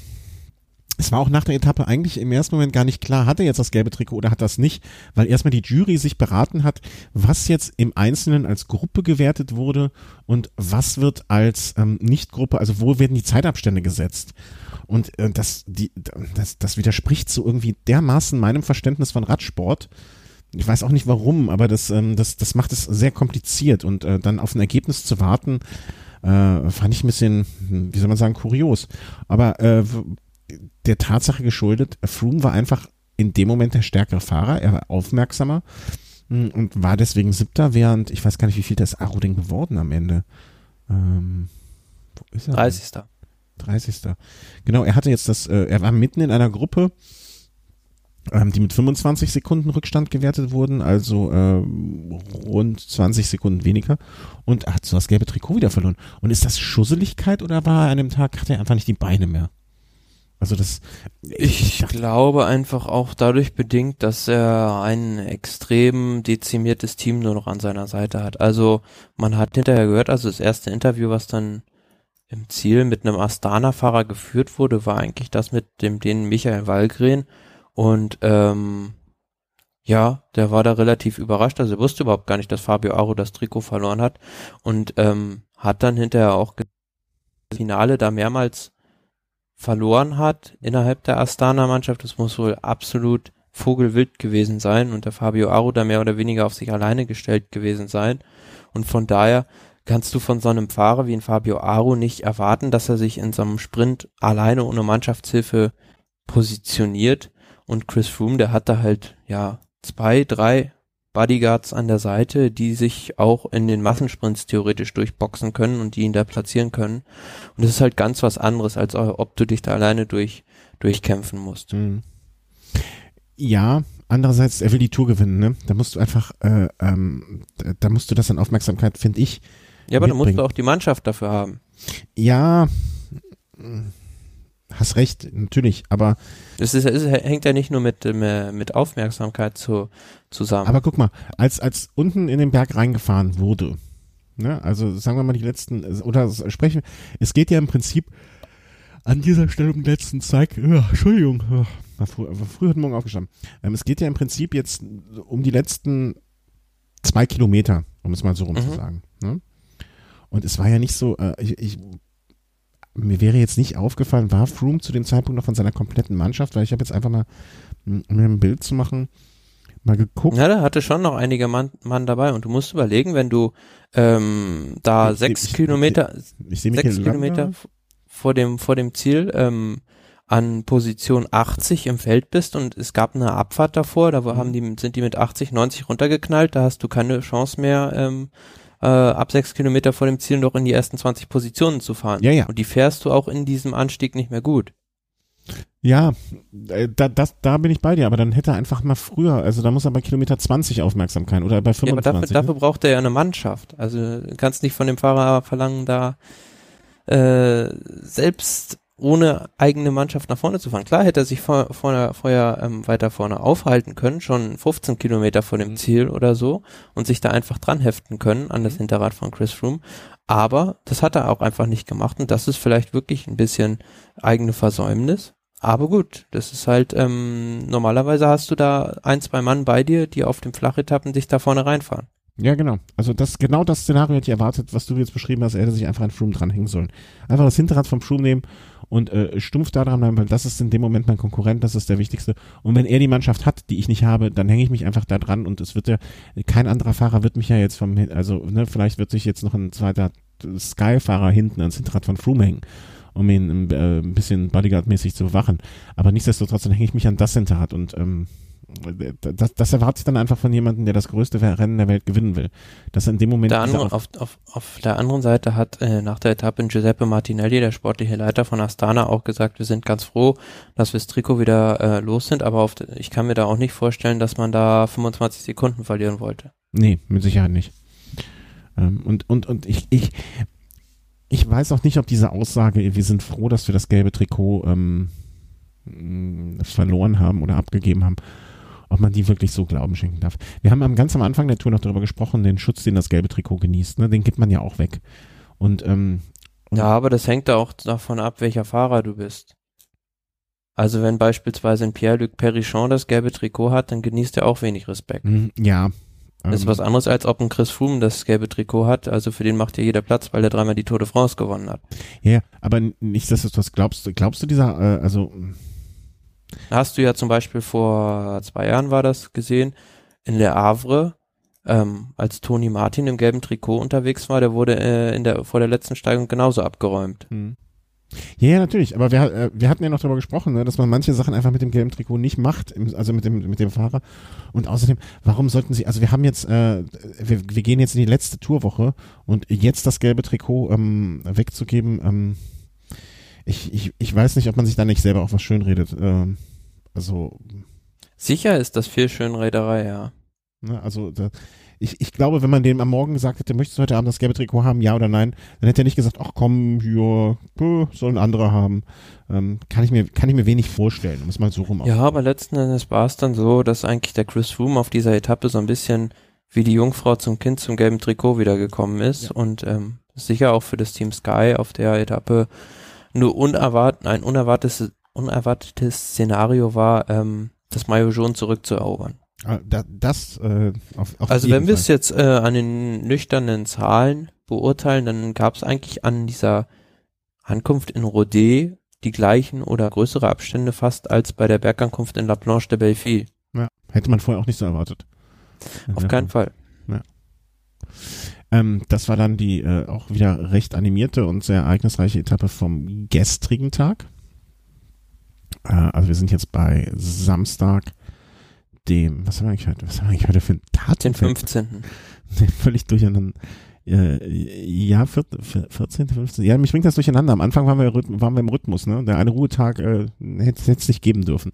A: es war auch nach der Etappe eigentlich im ersten Moment gar nicht klar, hat er jetzt das gelbe Trikot oder hat das nicht, weil erstmal die Jury sich beraten hat, was jetzt im Einzelnen als Gruppe gewertet wurde und was wird als ähm, Nicht-Gruppe, also wo werden die Zeitabstände gesetzt. Und äh, das, die, das, das widerspricht so irgendwie dermaßen meinem Verständnis von Radsport. Ich weiß auch nicht warum, aber das, ähm, das, das macht es sehr kompliziert und äh, dann auf ein Ergebnis zu warten, äh, fand ich ein bisschen, wie soll man sagen, kurios. Aber äh, der Tatsache geschuldet, Froome war einfach in dem Moment der stärkere Fahrer, er war aufmerksamer hm, und war deswegen siebter, während ich weiß gar nicht, wie viel das Aro denn geworden am Ende. Ähm,
B: wo ist er? 30. Denn?
A: 30. Genau, er hatte jetzt das, äh, er war mitten in einer Gruppe, ähm, die mit 25 Sekunden Rückstand gewertet wurden, also äh, rund 20 Sekunden weniger und hat so das gelbe Trikot wieder verloren. Und ist das Schusseligkeit oder war er an dem Tag, hat er einfach nicht die Beine mehr? Also das.
B: Ich, ich glaube einfach auch dadurch bedingt, dass er ein extrem dezimiertes Team nur noch an seiner Seite hat. Also man hat hinterher gehört, also das erste Interview, was dann im Ziel mit einem Astana-Fahrer geführt wurde, war eigentlich das mit dem den Michael Wallgren und ähm, ja, der war da relativ überrascht. Also er wusste überhaupt gar nicht, dass Fabio Aro das Trikot verloren hat und ähm, hat dann hinterher auch Finale da mehrmals verloren hat innerhalb der Astana-Mannschaft. Das muss wohl absolut vogelwild gewesen sein und der Fabio Aro da mehr oder weniger auf sich alleine gestellt gewesen sein. Und von daher kannst du von so einem Fahrer wie ein Fabio Aro nicht erwarten, dass er sich in so einem Sprint alleine ohne Mannschaftshilfe positioniert. Und Chris Froome, der hat da halt, ja, zwei, drei Bodyguards an der Seite, die sich auch in den Massensprints theoretisch durchboxen können und die ihn da platzieren können. Und das ist halt ganz was anderes, als ob du dich da alleine durch, durchkämpfen musst. Mhm.
A: Ja, andererseits, er will die Tour gewinnen, ne? Da musst du einfach, äh, ähm, da musst du das an Aufmerksamkeit, finde ich.
B: Ja, aber mitbringen. da musst du auch die Mannschaft dafür haben.
A: Ja, hast recht, natürlich, aber.
B: Es, ist, es hängt ja nicht nur mit, äh, mit Aufmerksamkeit zu, zusammen.
A: Aber guck mal, als, als unten in den Berg reingefahren wurde, ne, also sagen wir mal die letzten, oder sprechen, es geht ja im Prinzip an dieser Stelle um den letzten Zeig, oh, Entschuldigung, oh, war, früh, war früh heute Morgen aufgestanden. Ähm, es geht ja im Prinzip jetzt um die letzten zwei Kilometer, um es mal so rum mhm. zu sagen. Ne? Und es war ja nicht so, äh, ich, ich mir wäre jetzt nicht aufgefallen, war Froome zu dem Zeitpunkt noch von seiner kompletten Mannschaft, weil ich habe jetzt einfach mal, um mir ein Bild zu machen, mal geguckt.
B: Ja, da hatte schon noch einige Mann, Mann dabei. Und du musst überlegen, wenn du ähm, da ich, sechs ich, Kilometer, ich, sechs Kilometer vor dem vor dem Ziel ähm, an Position 80 im Feld bist und es gab eine Abfahrt davor, da haben die sind die mit 80, 90 runtergeknallt, da hast du keine Chance mehr ähm, äh, ab sechs Kilometer vor dem Ziel noch in die ersten 20 Positionen zu fahren.
A: Ja, ja.
B: Und die fährst du auch in diesem Anstieg nicht mehr gut.
A: Ja, äh, da, das, da bin ich bei dir, aber dann hätte er einfach mal früher, also da muss er bei Kilometer 20 Aufmerksamkeit oder bei 25. Ja, aber
B: dafür, dafür braucht er ja eine Mannschaft. Also du kannst nicht von dem Fahrer verlangen, da äh, selbst ohne eigene Mannschaft nach vorne zu fahren. Klar hätte er sich vor, vorher, vorher ähm, weiter vorne aufhalten können, schon 15 Kilometer vor dem mhm. Ziel oder so und sich da einfach dran heften können an das mhm. Hinterrad von Chris Froome. Aber das hat er auch einfach nicht gemacht und das ist vielleicht wirklich ein bisschen eigene Versäumnis. Aber gut, das ist halt, ähm, normalerweise hast du da ein, zwei Mann bei dir, die auf den Flachetappen sich da vorne reinfahren.
A: Ja, genau. Also das genau das Szenario hätte ich erwartet, was du jetzt beschrieben hast. Er hätte sich einfach an Froome dranhängen sollen. Einfach das Hinterrad vom Froome nehmen und äh, stumpf da dran bleiben, weil das ist in dem Moment mein Konkurrent, das ist der wichtigste. Und wenn er die Mannschaft hat, die ich nicht habe, dann hänge ich mich einfach da dran und es wird ja, kein anderer Fahrer wird mich ja jetzt vom, also ne, vielleicht wird sich jetzt noch ein zweiter Sky-Fahrer hinten ans Hinterrad von Froome hängen um ihn äh, ein bisschen Bodyguard-mäßig zu bewachen. Aber nichtsdestotrotz, dann hänge ich mich an das Hinterrad und ähm, das, das erwartet sich dann einfach von jemandem, der das größte Rennen der Welt gewinnen will. Dass in dem Moment.
B: Der andere, auf, auf, auf der anderen Seite hat äh, nach der Etappe Giuseppe Martinelli, der sportliche Leiter von Astana, auch gesagt, wir sind ganz froh, dass wir das Trikot wieder äh, los sind, aber auf, ich kann mir da auch nicht vorstellen, dass man da 25 Sekunden verlieren wollte.
A: Nee, mit Sicherheit nicht. Ähm, und, und, und ich, ich, ich weiß auch nicht, ob diese Aussage, wir sind froh, dass wir das gelbe Trikot ähm, verloren haben oder abgegeben haben, ob man die wirklich so Glauben schenken darf. Wir haben am ganz am Anfang der Tour noch darüber gesprochen, den Schutz, den das gelbe Trikot genießt, ne, den gibt man ja auch weg. Und ähm,
B: ja, aber das hängt da auch davon ab, welcher Fahrer du bist. Also wenn beispielsweise ein Pierre-Luc Perichon das gelbe Trikot hat, dann genießt er auch wenig Respekt.
A: Mhm, ja.
B: Das ist ähm, was anderes, als ob ein Chris Froome das gelbe Trikot hat. Also für den macht ja jeder Platz, weil er dreimal die Tour de France gewonnen hat.
A: Ja, aber nichtsdestotrotz glaubst du, glaubst du dieser, äh, also
B: Hast du ja zum Beispiel vor zwei Jahren war das gesehen, in Le Havre, ähm, als Toni Martin im gelben Trikot unterwegs war, der wurde äh, in der, vor der letzten Steigung genauso abgeräumt.
A: Hm. Ja, natürlich. Aber wir, äh, wir hatten ja noch darüber gesprochen, ne, dass man manche Sachen einfach mit dem gelben Trikot nicht macht, im, also mit dem, mit dem Fahrer. Und außerdem, warum sollten sie, also wir haben jetzt, äh, wir, wir gehen jetzt in die letzte Tourwoche und jetzt das gelbe Trikot ähm, wegzugeben, ähm, ich, ich, ich weiß nicht, ob man sich da nicht selber auch was schönredet. Ähm, also.
B: Sicher ist das viel Schönrederei, ja.
A: Ne, also da, ich, ich glaube, wenn man dem am Morgen gesagt hätte, möchtest du heute Abend das gelbe Trikot haben, ja oder nein, dann hätte er nicht gesagt, ach komm, ja, sollen andere haben. Ähm, kann ich mir, kann ich mir wenig vorstellen, um es mal so rum
B: Ja, aber letzten Endes war es dann so, dass eigentlich der Chris Froome auf dieser Etappe so ein bisschen wie die Jungfrau zum Kind zum gelben Trikot wiedergekommen ist ja. und ähm, sicher auch für das Team Sky auf der Etappe nur unerwartet, ein unerwartetes, unerwartetes Szenario war, ähm, das Mayo Jaune zurückzuerobern.
A: Ah, das, äh, auf,
B: auf Also wenn wir es jetzt äh, an den nüchternen Zahlen beurteilen, dann gab es eigentlich an dieser Ankunft in Rodé die gleichen oder größere Abstände fast als bei der Bergankunft in La Planche de Belleville.
A: Ja, hätte man vorher auch nicht so erwartet.
B: Auf keinen Fall.
A: Ja. Ähm, das war dann die äh, auch wieder recht animierte und sehr ereignisreiche Etappe vom gestrigen Tag. Äh, also wir sind jetzt bei Samstag, dem, was haben wir eigentlich heute, was haben wir eigentlich heute für einen
B: Tag? Den 15.
A: völlig durcheinander. Äh, ja, 14., 15. Ja, mich bringt das durcheinander. Am Anfang waren wir, waren wir im Rhythmus, ne? Der eine Ruhetag äh, hätte es nicht geben dürfen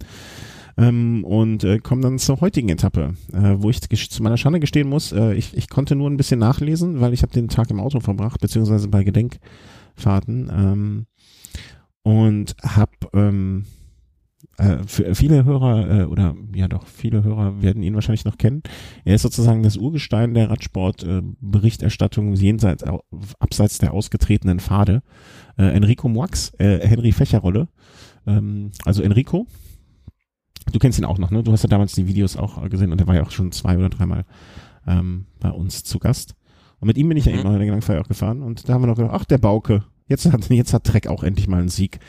A: ähm, und äh, komme dann zur heutigen Etappe, äh, wo ich zu meiner Schande gestehen muss, äh, ich, ich konnte nur ein bisschen nachlesen, weil ich habe den Tag im Auto verbracht, beziehungsweise bei Gedenkfahrten ähm, und habe ähm, äh, für viele Hörer äh, oder ja doch viele Hörer werden ihn wahrscheinlich noch kennen. Er ist sozusagen das Urgestein der Radsport-Berichterstattung äh, jenseits abseits der ausgetretenen Pfade. Äh, Enrico Moix, äh, Henry Fächerrolle, ähm, also Enrico, Du kennst ihn auch noch, ne? Du hast ja damals die Videos auch gesehen und er war ja auch schon zwei oder dreimal ähm, bei uns zu Gast. Und mit ihm bin ich ja mhm. eben noch in der Langfeier auch gefahren und da haben wir noch gedacht, ach, der Bauke, jetzt hat, jetzt hat Trek auch endlich mal einen Sieg.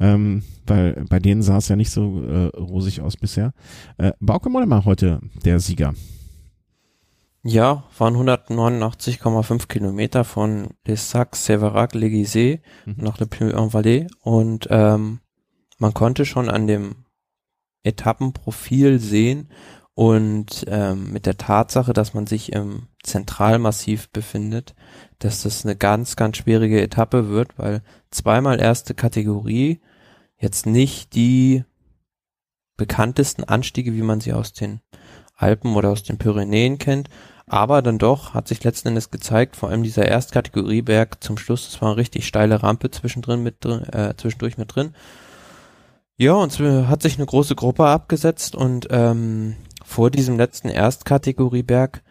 A: Ähm, weil bei denen sah es ja nicht so äh, rosig aus bisher. Äh, Bauke Mollema heute der Sieger.
B: Ja, waren 189,5 Kilometer von Les Sacs, Séverac, Légisé mhm. nach Le Puy-en-Valais und ähm, man konnte schon an dem Etappenprofil sehen und ähm, mit der Tatsache, dass man sich im Zentralmassiv befindet, dass das eine ganz, ganz schwierige Etappe wird, weil zweimal erste Kategorie jetzt nicht die bekanntesten Anstiege, wie man sie aus den Alpen oder aus den Pyrenäen kennt, aber dann doch hat sich letzten Endes gezeigt, vor allem dieser Erstkategorieberg zum Schluss, das war eine richtig steile Rampe zwischendrin mit drin, äh, zwischendurch mit drin ja, und es hat sich eine große Gruppe abgesetzt und ähm, vor diesem letzten Erstkategorieberg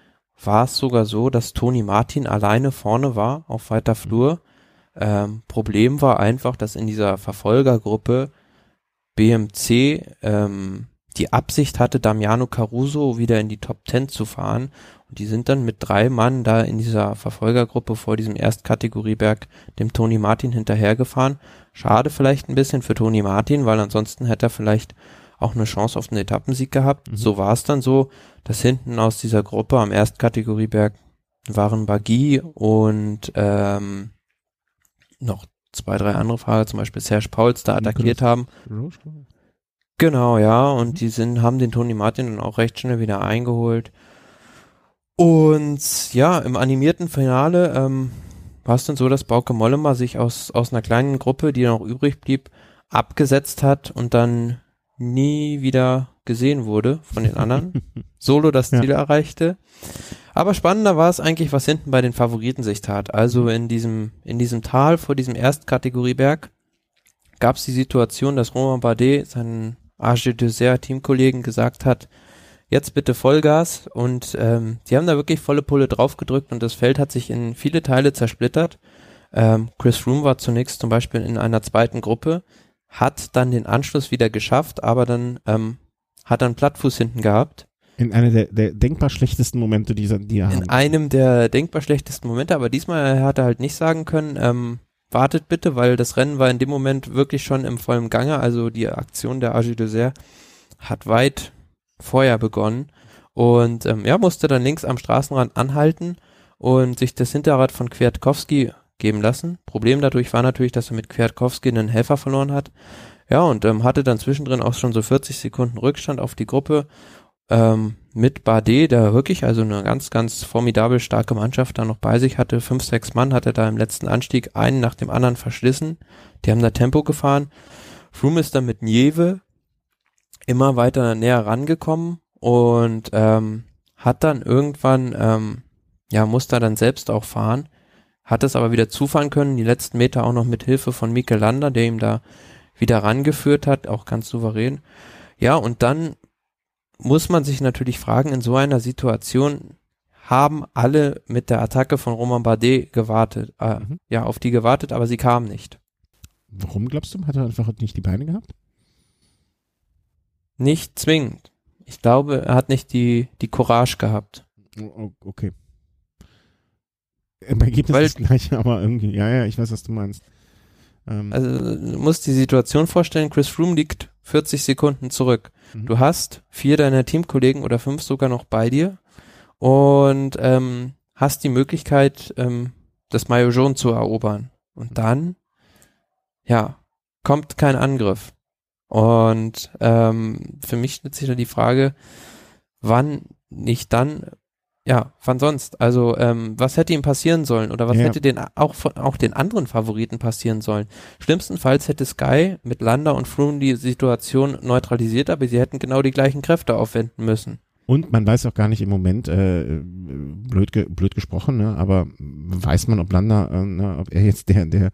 B: war es sogar so, dass Toni Martin alleine vorne war auf weiter Flur. Ähm, Problem war einfach, dass in dieser Verfolgergruppe BMC, ähm, die Absicht hatte, Damiano Caruso wieder in die Top Ten zu fahren. Und die sind dann mit drei Mann da in dieser Verfolgergruppe vor diesem Erstkategorieberg dem Tony Martin hinterhergefahren. Schade vielleicht ein bisschen für Tony Martin, weil ansonsten hätte er vielleicht auch eine Chance auf einen Etappensieg gehabt. Mhm. So war es dann so, dass hinten aus dieser Gruppe am Erstkategorieberg waren Bagui und ähm, noch zwei, drei andere Fahrer, zum Beispiel Serge Pauls, da attackiert haben. Genau, ja, und mhm. die sind, haben den Tony Martin dann auch recht schnell wieder eingeholt. Und ja, im animierten Finale ähm, war es dann so, dass Bauke Mollema sich aus, aus einer kleinen Gruppe, die noch übrig blieb, abgesetzt hat und dann nie wieder gesehen wurde von den anderen. Solo das Ziel ja. erreichte. Aber spannender war es eigentlich, was hinten bei den Favoriten sich tat. Also in diesem, in diesem Tal vor diesem Erstkategorieberg gab es die Situation, dass Romain Bardet seinen Arge Dessert Teamkollegen gesagt hat, jetzt bitte Vollgas und ähm, die haben da wirklich volle Pulle draufgedrückt und das Feld hat sich in viele Teile zersplittert. Ähm, Chris Froome war zunächst zum Beispiel in einer zweiten Gruppe, hat dann den Anschluss wieder geschafft, aber dann ähm, hat er einen Plattfuß hinten gehabt.
A: In einer der, der denkbar schlechtesten Momente, die, die er
B: In haben. einem der denkbar schlechtesten Momente, aber diesmal hat er halt nicht sagen können, ähm, wartet bitte, weil das Rennen war in dem Moment wirklich schon im vollen Gange, also die Aktion der Agi Dessert hat weit vorher begonnen und ähm, ja, musste dann links am Straßenrand anhalten und sich das Hinterrad von Kwiatkowski geben lassen. Problem dadurch war natürlich, dass er mit Kwiatkowski einen Helfer verloren hat. Ja, und ähm, hatte dann zwischendrin auch schon so 40 Sekunden Rückstand auf die Gruppe ähm, mit Bardet, der wirklich also eine ganz, ganz formidabel starke Mannschaft da noch bei sich hatte. Fünf, sechs Mann hat er da im letzten Anstieg einen nach dem anderen verschlissen. Die haben da Tempo gefahren. Froome ist dann mit Nieve immer weiter näher rangekommen und ähm, hat dann irgendwann, ähm, ja, musste dann selbst auch fahren hat es aber wieder zufahren können, die letzten Meter auch noch mit Hilfe von Mikel Lander, der ihm da wieder rangeführt hat, auch ganz souverän. Ja, und dann muss man sich natürlich fragen, in so einer Situation haben alle mit der Attacke von Roman Bardet gewartet, äh, mhm. ja, auf die gewartet, aber sie kam nicht.
A: Warum glaubst du, hat er einfach nicht die Beine gehabt?
B: Nicht zwingend. Ich glaube, er hat nicht die, die Courage gehabt.
A: Okay. Im Ergebnis Weil, ist das gleiche, aber irgendwie, ja, ja, ich weiß, was du meinst.
B: Ähm, also, du musst die Situation vorstellen, Chris Froome liegt 40 Sekunden zurück. Mhm. Du hast vier deiner Teamkollegen oder fünf sogar noch bei dir und ähm, hast die Möglichkeit, ähm, das Maillot jaune zu erobern. Und mhm. dann, ja, kommt kein Angriff. Und ähm, für mich stellt sich da die Frage, wann nicht dann ja, wann sonst? Also, ähm, was hätte ihm passieren sollen oder was ja. hätte den auch auch den anderen Favoriten passieren sollen? Schlimmstenfalls hätte Sky mit Landa und Froome die Situation neutralisiert, aber sie hätten genau die gleichen Kräfte aufwenden müssen.
A: Und man weiß auch gar nicht im Moment, äh, blöd, ge blöd gesprochen, ne, aber weiß man, ob Landa, äh, ne, ob er jetzt der, der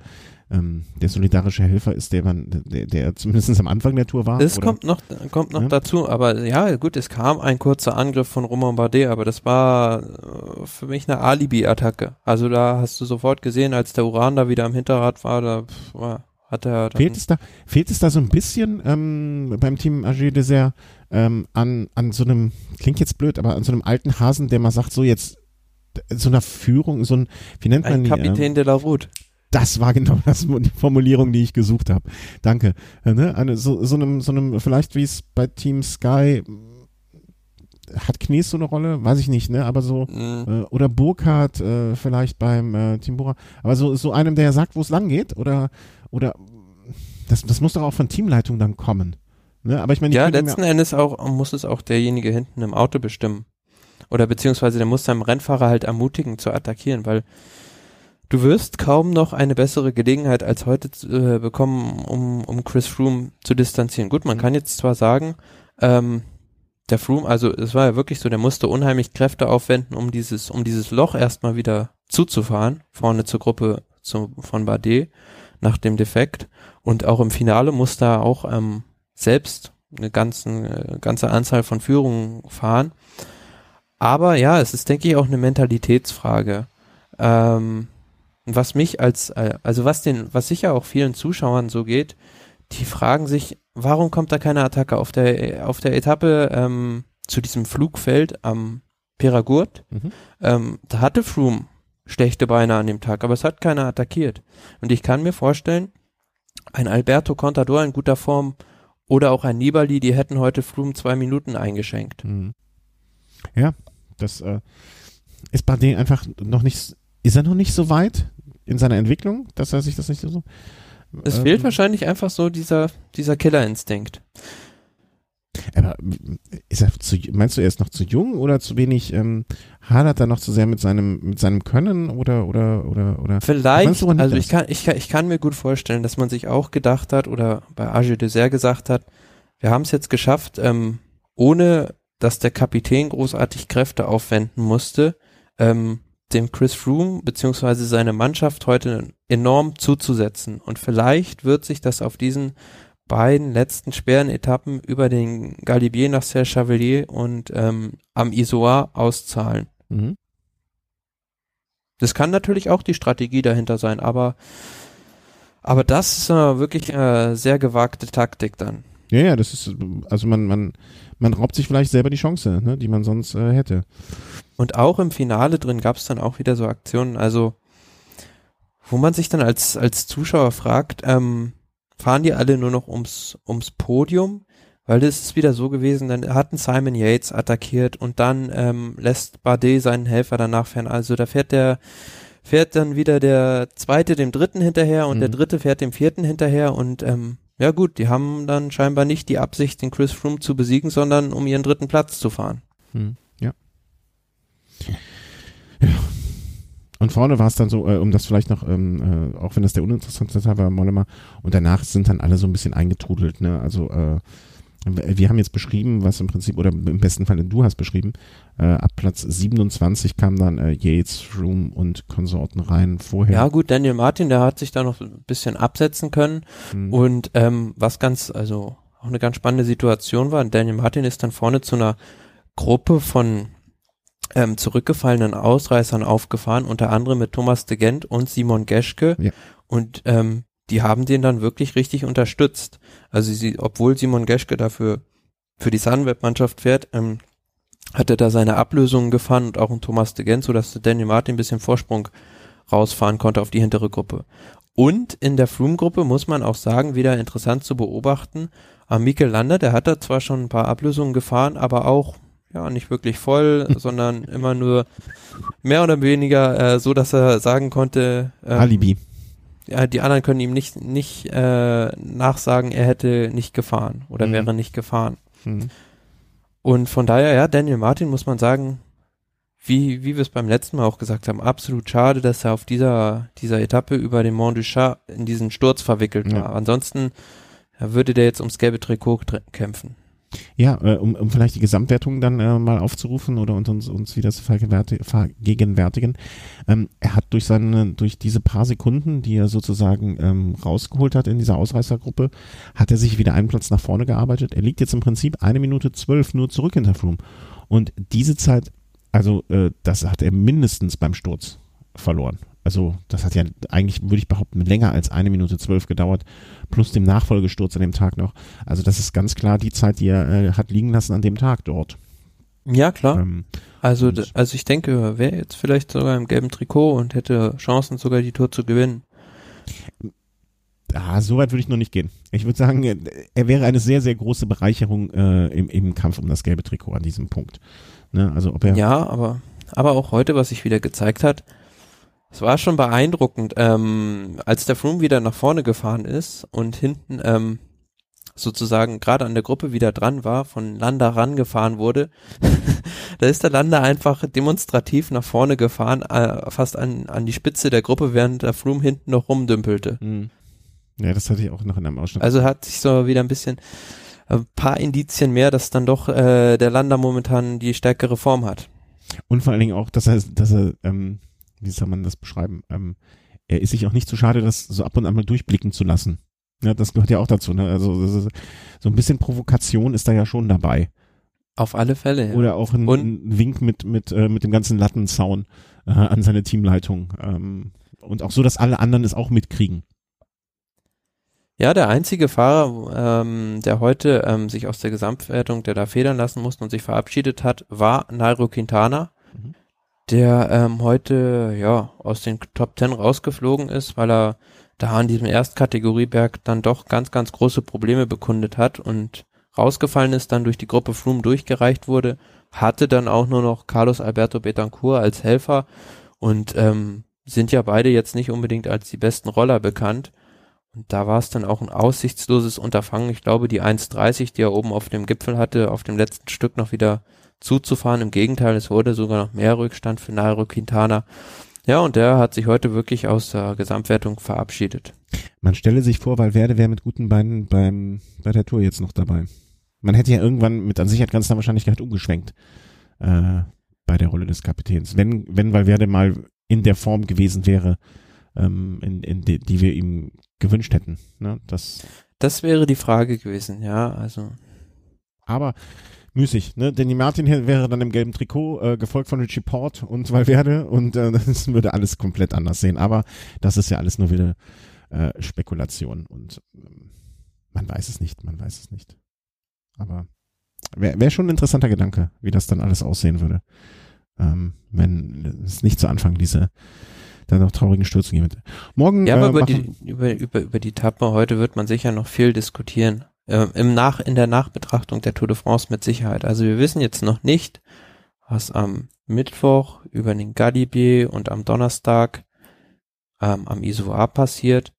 A: ähm, der solidarische Helfer ist, der man, der, der zumindest am Anfang der Tour war.
B: Das kommt noch, kommt noch ja? dazu, aber ja, gut, es kam ein kurzer Angriff von Romain Bardet, aber das war äh, für mich eine Alibi-Attacke. Also da hast du sofort gesehen, als der Uran da wieder am Hinterrad war, da war, hat er
A: fehlt es da fehlt es da so ein bisschen ähm, beim Team AG Dessert ähm, an an so einem klingt jetzt blöd aber an so einem alten Hasen der mal sagt so jetzt so einer Führung so ein wie nennt man
B: ein Kapitän die, ähm, de la Route
A: das war genau das, die Formulierung, die ich gesucht habe. Danke. Äh, ne? Eine, so, so, einem, so einem, vielleicht wie es bei Team Sky hat Knies so eine Rolle? Weiß ich nicht, ne? Aber so, mhm. äh, oder Burkhardt äh, vielleicht beim äh, Team Bora. Aber so, so einem, der sagt, wo es lang geht, oder, oder das, das muss doch auch von Teamleitung dann kommen. Ne? Aber ich meine,
B: ja, letzten Endes auch muss es auch derjenige hinten im Auto bestimmen. Oder beziehungsweise der muss seinem Rennfahrer halt ermutigen zu attackieren, weil Du wirst kaum noch eine bessere Gelegenheit als heute äh, bekommen, um, um Chris Froome zu distanzieren. Gut, man mhm. kann jetzt zwar sagen, ähm, der Froome, also es war ja wirklich so, der musste unheimlich Kräfte aufwenden, um dieses, um dieses Loch erstmal wieder zuzufahren, vorne zur Gruppe zu, von Bardet nach dem Defekt. Und auch im Finale musste er auch ähm, selbst eine ganzen, äh, ganze Anzahl von Führungen fahren. Aber ja, es ist, denke ich, auch eine Mentalitätsfrage. Ähm, was mich als, äh, also was den, was sicher auch vielen Zuschauern so geht, die fragen sich, warum kommt da keine Attacke auf der auf der Etappe ähm, zu diesem Flugfeld am Peragurt? Mhm. Ähm, da hatte Froome schlechte Beine an dem Tag, aber es hat keiner attackiert. Und ich kann mir vorstellen, ein Alberto Contador in guter Form oder auch ein Nibali, die hätten heute Froome zwei Minuten eingeschenkt. Mhm.
A: Ja, das äh, ist bei denen einfach noch nicht, ist er noch nicht so weit in seiner Entwicklung, dass er sich das nicht so.
B: Es ähm, fehlt wahrscheinlich einfach so dieser, dieser Killerinstinkt.
A: Aber ist er zu, meinst du, er ist noch zu jung oder zu wenig, ähm, hadert er noch zu sehr mit seinem, mit seinem Können oder, oder, oder, oder?
B: Vielleicht, also ich kann, ich kann, ich kann mir gut vorstellen, dass man sich auch gedacht hat oder bei Age Dessert gesagt hat, wir haben es jetzt geschafft, ähm, ohne dass der Kapitän großartig Kräfte aufwenden musste, ähm, dem Chris Froome beziehungsweise seine Mannschaft heute enorm zuzusetzen. Und vielleicht wird sich das auf diesen beiden letzten schweren Etappen über den Galibier nach Serre Chevalier und ähm, am Isoar auszahlen. Mhm. Das kann natürlich auch die Strategie dahinter sein, aber aber das ist äh, wirklich äh, sehr gewagte Taktik dann.
A: Ja, ja, das ist, also man, man, man raubt sich vielleicht selber die Chance, ne, die man sonst äh, hätte.
B: Und auch im Finale drin gab es dann auch wieder so Aktionen, also wo man sich dann als, als Zuschauer fragt, ähm, fahren die alle nur noch ums, ums Podium? Weil das ist wieder so gewesen, dann hatten Simon Yates attackiert und dann ähm, lässt Bardet seinen Helfer danach fern. Also da fährt der, fährt dann wieder der zweite dem dritten hinterher und mhm. der dritte fährt dem vierten hinterher und ähm, ja gut, die haben dann scheinbar nicht die Absicht, den Chris Froome zu besiegen, sondern um ihren dritten Platz zu fahren.
A: Mhm. Ja. Ja. Und vorne war es dann so, äh, um das vielleicht noch, ähm, äh, auch wenn das der uninteressante Teil war, Mollema, und danach sind dann alle so ein bisschen eingetrudelt, ne? Also äh, wir haben jetzt beschrieben, was im Prinzip, oder im besten Fall du hast beschrieben, äh, ab Platz 27 kam dann äh, Yates, Room und Konsorten rein vorher.
B: Ja gut, Daniel Martin, der hat sich da noch ein bisschen absetzen können mhm. und ähm, was ganz, also auch eine ganz spannende Situation war, Daniel Martin ist dann vorne zu einer Gruppe von ähm, zurückgefallenen Ausreißern aufgefahren, unter anderem mit Thomas de Gent und Simon Geschke. Ja. Und ähm, die haben den dann wirklich richtig unterstützt. Also sie, obwohl Simon Geschke dafür für die Sunweb-Mannschaft fährt, ähm, hat er da seine Ablösungen gefahren und auch ein Thomas de Gent, sodass Daniel Martin ein bisschen Vorsprung rausfahren konnte auf die hintere Gruppe. Und in der Froome-Gruppe muss man auch sagen, wieder interessant zu beobachten, am Mikel Lander, der hat da zwar schon ein paar Ablösungen gefahren, aber auch ja, nicht wirklich voll, sondern immer nur mehr oder weniger äh, so, dass er sagen konnte.
A: Ähm, Alibi.
B: Ja, die anderen können ihm nicht, nicht äh, nachsagen, er hätte nicht gefahren oder mhm. wäre nicht gefahren. Mhm. Und von daher, ja, Daniel Martin muss man sagen, wie, wie wir es beim letzten Mal auch gesagt haben, absolut schade, dass er auf dieser, dieser Etappe über den Mont du Chat in diesen Sturz verwickelt war. Ja. Ansonsten würde der jetzt ums gelbe Trikot kämpfen.
A: Ja, äh, um, um vielleicht die Gesamtwertung dann äh, mal aufzurufen oder uns, uns wieder zu vergegenwärtigen. Ähm, er hat durch seine, durch diese paar Sekunden, die er sozusagen ähm, rausgeholt hat in dieser Ausreißergruppe, hat er sich wieder einen Platz nach vorne gearbeitet. Er liegt jetzt im Prinzip eine Minute zwölf nur zurück hinter Froome. Und diese Zeit, also äh, das hat er mindestens beim Sturz verloren. Also das hat ja eigentlich, würde ich behaupten, länger als eine Minute zwölf gedauert, plus dem Nachfolgesturz an dem Tag noch. Also das ist ganz klar die Zeit, die er äh, hat liegen lassen an dem Tag dort.
B: Ja, klar. Ähm, also, also ich denke, er wäre jetzt vielleicht sogar im gelben Trikot und hätte Chancen, sogar die Tour zu gewinnen.
A: Ah, so weit würde ich noch nicht gehen. Ich würde sagen, er wäre eine sehr, sehr große Bereicherung äh, im, im Kampf um das gelbe Trikot an diesem Punkt. Ne? Also ob er
B: ja, aber, aber auch heute, was sich wieder gezeigt hat, es war schon beeindruckend, ähm, als der Froome wieder nach vorne gefahren ist und hinten ähm, sozusagen gerade an der Gruppe wieder dran war, von Landa rangefahren wurde, da ist der Landa einfach demonstrativ nach vorne gefahren, äh, fast an, an die Spitze der Gruppe, während der Froome hinten noch rumdümpelte. Mhm.
A: Ja, das hatte ich auch noch in einem Ausschnitt.
B: Also hat sich so wieder ein bisschen ein paar Indizien mehr, dass dann doch äh, der Landa momentan die stärkere Form hat.
A: Und vor allen Dingen auch, dass er, dass er ähm, wie soll man das beschreiben? Ähm, er ist sich auch nicht zu schade, das so ab und an mal durchblicken zu lassen. Ja, das gehört ja auch dazu. Ne? Also so ein bisschen Provokation ist da ja schon dabei.
B: Auf alle Fälle.
A: Ja. Oder auch ein, ein, Wink mit mit äh, mit dem ganzen Lattenzaun äh, an seine Teamleitung ähm, und auch so, dass alle anderen es auch mitkriegen.
B: Ja, der einzige Fahrer, ähm, der heute ähm, sich aus der Gesamtwertung, der da federn lassen musste und sich verabschiedet hat, war Nairo Quintana, mhm. Der ähm, heute ja aus den Top Ten rausgeflogen ist, weil er da an diesem Erstkategorieberg dann doch ganz, ganz große Probleme bekundet hat und rausgefallen ist, dann durch die Gruppe Froome durchgereicht wurde, hatte dann auch nur noch Carlos Alberto Betancourt als Helfer und ähm, sind ja beide jetzt nicht unbedingt als die besten Roller bekannt. Und da war es dann auch ein aussichtsloses Unterfangen. Ich glaube, die 1,30, die er oben auf dem Gipfel hatte, auf dem letzten Stück noch wieder zuzufahren. Im Gegenteil, es wurde sogar noch mehr Rückstand für Nairo Quintana. Ja, und der hat sich heute wirklich aus der Gesamtwertung verabschiedet.
A: Man stelle sich vor, Valverde wäre mit guten Beinen beim, bei der Tour jetzt noch dabei. Man hätte ja irgendwann mit an Sicherheit ganz Wahrscheinlichkeit umgeschwenkt äh, bei der Rolle des Kapitäns. Wenn, wenn Valverde mal in der Form gewesen wäre, ähm, in, in die, die wir ihm gewünscht hätten. Ne? Das,
B: das wäre die Frage gewesen, ja, also.
A: Aber müßig, ne? Denn die Martin wäre dann im gelben Trikot, äh, gefolgt von Richie Port und Valverde und äh, das würde alles komplett anders sehen. Aber das ist ja alles nur wieder äh, Spekulation und ähm, man weiß es nicht, man weiß es nicht. Aber wäre wär schon ein interessanter Gedanke, wie das dann alles aussehen würde. Ähm, wenn es nicht zu Anfang diese dann noch traurigen Stürzen geben
B: Morgen. Ja, aber äh, über, die, über, über, über die Etappe heute wird man sicher noch viel diskutieren. Äh, im Nach, in der Nachbetrachtung der Tour de France mit Sicherheit. Also wir wissen jetzt noch nicht, was am Mittwoch über den Galibier und am Donnerstag ähm, am Isoar passiert.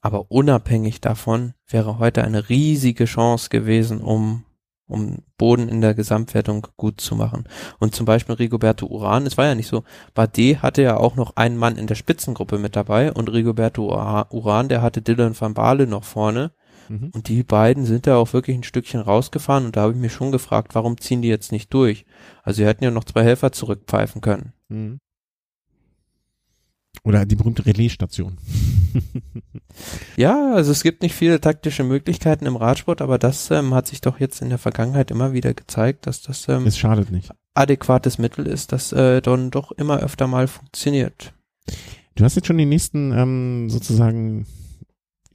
B: Aber unabhängig davon wäre heute eine riesige Chance gewesen, um um Boden in der Gesamtwertung gut zu machen. Und zum Beispiel Rigoberto Uran, es war ja nicht so, Bardet hatte ja auch noch einen Mann in der Spitzengruppe mit dabei und Rigoberto Uran, der hatte Dylan van Baale noch vorne. Mhm. Und die beiden sind da auch wirklich ein Stückchen rausgefahren und da habe ich mich schon gefragt, warum ziehen die jetzt nicht durch? Also sie hätten ja noch zwei Helfer zurückpfeifen können. Mhm.
A: Oder die berühmte Relaisstation.
B: ja, also es gibt nicht viele taktische Möglichkeiten im Radsport, aber das ähm, hat sich doch jetzt in der Vergangenheit immer wieder gezeigt, dass das ähm,
A: es schadet nicht.
B: adäquates Mittel ist, das äh, dann doch immer öfter mal funktioniert.
A: Du hast jetzt schon die nächsten ähm, sozusagen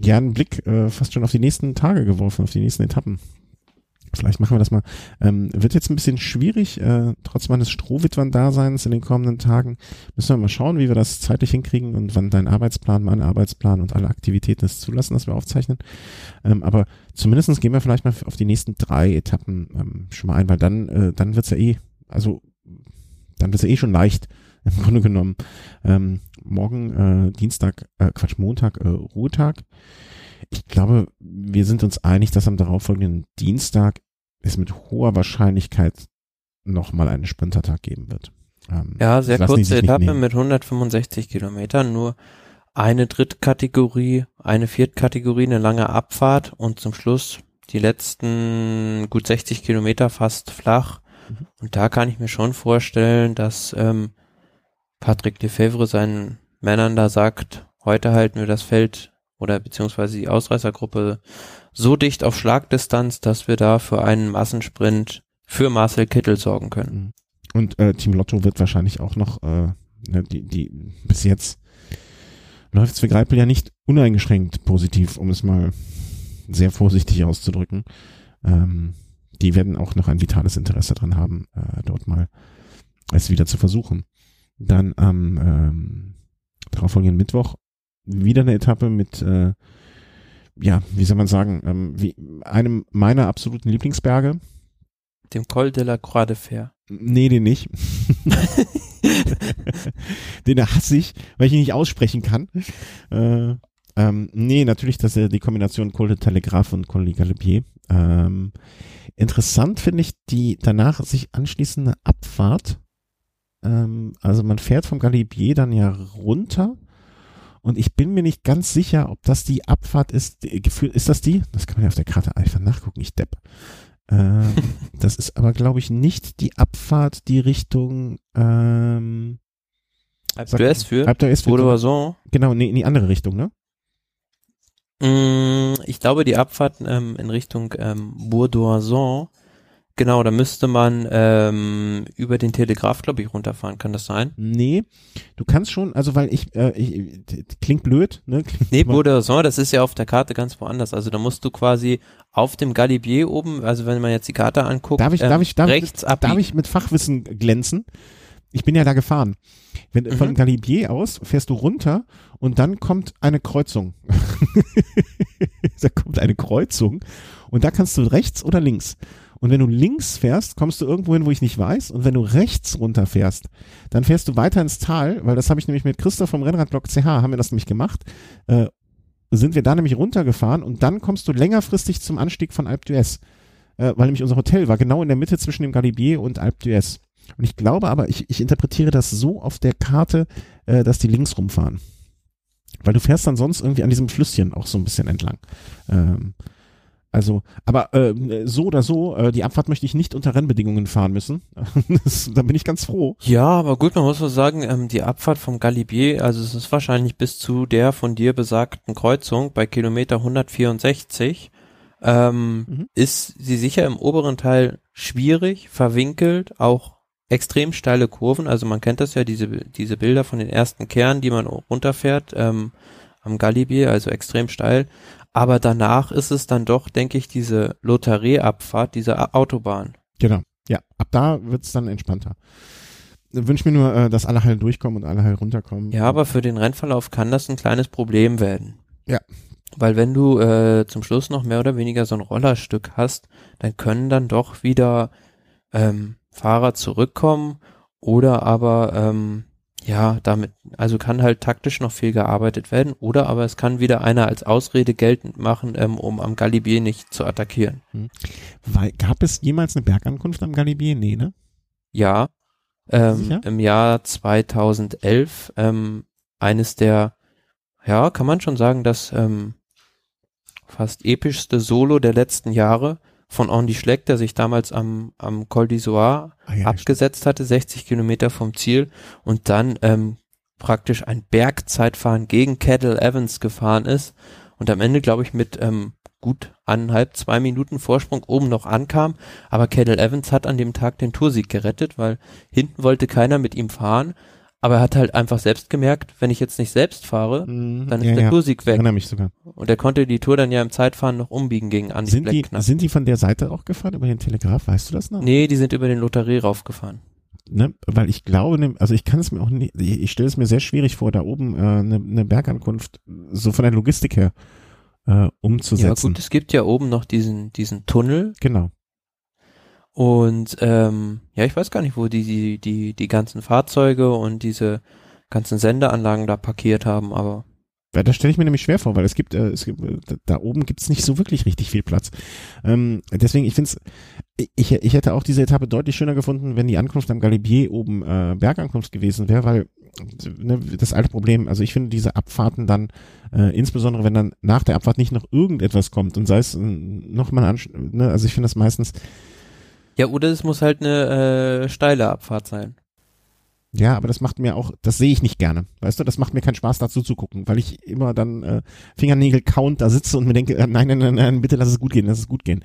A: ja einen Blick äh, fast schon auf die nächsten Tage geworfen, auf die nächsten Etappen. Vielleicht machen wir das mal. Ähm, wird jetzt ein bisschen schwierig, äh, trotz meines Strohwitwern-Daseins in den kommenden Tagen. Müssen wir mal schauen, wie wir das zeitlich hinkriegen und wann dein Arbeitsplan, mein Arbeitsplan und alle Aktivitäten es zulassen, dass wir aufzeichnen. Ähm, aber zumindestens gehen wir vielleicht mal auf die nächsten drei Etappen ähm, schon mal ein, weil dann, äh, dann wird's ja eh, also dann wird's ja eh schon leicht, im Grunde genommen. Ähm, morgen, äh, Dienstag, äh, Quatsch, Montag, äh, Ruhetag. Ich glaube, wir sind uns einig, dass am darauffolgenden Dienstag es mit hoher Wahrscheinlichkeit nochmal einen Sprintertag geben wird.
B: Ähm, ja, sehr kurze Etappe mit 165 Kilometern, nur eine Drittkategorie, eine Viertkategorie, eine lange Abfahrt und zum Schluss die letzten gut 60 Kilometer fast flach. Mhm. Und da kann ich mir schon vorstellen, dass ähm, Patrick Lefebvre seinen Männern da sagt, heute halten wir das Feld oder beziehungsweise die Ausreißergruppe so dicht auf Schlagdistanz, dass wir da für einen Massensprint für Marcel Kittel sorgen können. Mhm.
A: Und äh, Team Lotto wird wahrscheinlich auch noch, äh, ne, die, die bis jetzt läuft es für Greipel ja nicht uneingeschränkt positiv, um es mal sehr vorsichtig auszudrücken. Ähm, die werden auch noch ein vitales Interesse dran haben, äh, dort mal es wieder zu versuchen. Dann am ähm, darauffolgenden Mittwoch wieder eine Etappe mit, äh, ja, wie soll man sagen, ähm, wie einem meiner absoluten Lieblingsberge.
B: Dem Col de la Croix de Fer.
A: Nee, den nicht. den hasse ich, weil ich ihn nicht aussprechen kann. Äh, ähm, nee, natürlich, dass er die Kombination Col de Telegraph und Col de Galibier. Ähm, interessant finde ich die danach sich anschließende Abfahrt. Ähm, also man fährt vom Galibier dann ja runter und ich bin mir nicht ganz sicher, ob das die Abfahrt ist. Ist das die? Das kann man ja auf der Karte einfach nachgucken, ich depp. Ähm, das ist aber, glaube ich, nicht die Abfahrt, die Richtung ähm,
B: Alp d'Huez für
A: für Genau, nee, in die andere Richtung, ne?
B: Mm, ich glaube, die Abfahrt ähm, in Richtung ähm, Bourdoison Genau, da müsste man ähm, über den Telegraph, glaube ich, runterfahren. Kann das sein?
A: Nee, du kannst schon, also weil ich, äh, ich klingt blöd, ne? Klingt
B: nee, Bourg so, das ist ja auf der Karte ganz woanders. Also da musst du quasi auf dem Galibier oben, also wenn man jetzt die Karte anguckt,
A: darf ich, ähm, darf ich, darf
B: rechts
A: ich, darf ich mit Fachwissen glänzen? Ich bin ja da gefahren. Wenn, mhm. Von Galibier aus fährst du runter und dann kommt eine Kreuzung. da kommt eine Kreuzung und da kannst du rechts oder links. Und wenn du links fährst, kommst du irgendwo hin, wo ich nicht weiß. Und wenn du rechts runter fährst, dann fährst du weiter ins Tal, weil das habe ich nämlich mit Christoph vom Rennradblock CH, haben wir das nämlich gemacht. Äh, sind wir da nämlich runtergefahren und dann kommst du längerfristig zum Anstieg von Alpe d'Huez. Äh, weil nämlich unser Hotel war genau in der Mitte zwischen dem Galibier und Alpe d'Huez. Und ich glaube aber, ich, ich interpretiere das so auf der Karte, äh, dass die links rumfahren. Weil du fährst dann sonst irgendwie an diesem Flüsschen auch so ein bisschen entlang. Ähm, also, aber äh, so oder so, äh, die Abfahrt möchte ich nicht unter Rennbedingungen fahren müssen. das, da bin ich ganz froh.
B: Ja, aber gut, man muss mal sagen, ähm, die Abfahrt vom Galibier, also es ist wahrscheinlich bis zu der von dir besagten Kreuzung bei Kilometer 164, ähm, mhm. ist sie sicher im oberen Teil schwierig, verwinkelt, auch extrem steile Kurven. Also man kennt das ja, diese, diese Bilder von den ersten Kernen, die man runterfährt ähm, am Galibier, also extrem steil. Aber danach ist es dann doch, denke ich, diese Lotharie-Abfahrt, diese Autobahn.
A: Genau, ja. Ab da wird's dann entspannter. Wünsch mir nur, äh, dass alle heil durchkommen und alle heil runterkommen.
B: Ja, aber für den Rennverlauf kann das ein kleines Problem werden.
A: Ja.
B: Weil wenn du äh, zum Schluss noch mehr oder weniger so ein Rollerstück hast, dann können dann doch wieder ähm, Fahrer zurückkommen oder aber ähm, ja, damit, also kann halt taktisch noch viel gearbeitet werden oder aber es kann wieder einer als Ausrede geltend machen, ähm, um am Galibier nicht zu attackieren. Hm.
A: Weil, gab es jemals eine Bergankunft am Galibier? Nee, ne?
B: Ja, ähm, im Jahr 2011 ähm, eines der, ja, kann man schon sagen, das ähm, fast epischste Solo der letzten Jahre von Andy Schleck, der sich damals am, am Col d'Isoire ah, ja, abgesetzt hatte, 60 Kilometer vom Ziel und dann ähm, praktisch ein Bergzeitfahren gegen Kettle Evans gefahren ist und am Ende, glaube ich, mit ähm, gut eineinhalb, zwei Minuten Vorsprung oben noch ankam, aber Kettle Evans hat an dem Tag den Toursieg gerettet, weil hinten wollte keiner mit ihm fahren aber er hat halt einfach selbst gemerkt, wenn ich jetzt nicht selbst fahre, mhm. dann ist ja, der ja. Toursieg weg.
A: Erinnere mich sogar.
B: Und er konnte die Tour dann ja im Zeitfahren noch umbiegen gegen Andi
A: sind Die, sind die von der Seite auch gefahren, über den Telegraph, weißt du das noch?
B: Nee, die sind über den Lotharie raufgefahren.
A: Ne, weil ich glaube, ne, also ich kann es mir auch nicht, ich stelle es mir sehr schwierig vor, da oben äh, eine ne Bergankunft so von der Logistik her äh, umzusetzen. Ja gut,
B: es gibt ja oben noch diesen diesen Tunnel.
A: Genau.
B: Und ähm, ja, ich weiß gar nicht, wo die, die, die, die ganzen Fahrzeuge und diese ganzen Sendeanlagen da parkiert haben, aber.
A: Ja, das stelle ich mir nämlich schwer vor, weil es gibt, äh, es gibt äh, da oben gibt es nicht so wirklich richtig viel Platz. Ähm, deswegen, ich finde ich, ich hätte auch diese Etappe deutlich schöner gefunden, wenn die Ankunft am Galibier oben äh, Bergankunft gewesen wäre, weil ne, das alte Problem, also ich finde diese Abfahrten dann, äh, insbesondere wenn dann nach der Abfahrt nicht noch irgendetwas kommt und sei es äh, nochmal, ne, also ich finde das meistens
B: ja, oder es muss halt eine äh, steile Abfahrt sein.
A: Ja, aber das macht mir auch, das sehe ich nicht gerne. Weißt du, das macht mir keinen Spaß dazu zu gucken, weil ich immer dann äh, Fingernägel count da sitze und mir denke, äh, nein, nein, nein, nein, bitte lass es gut gehen, lass es gut gehen.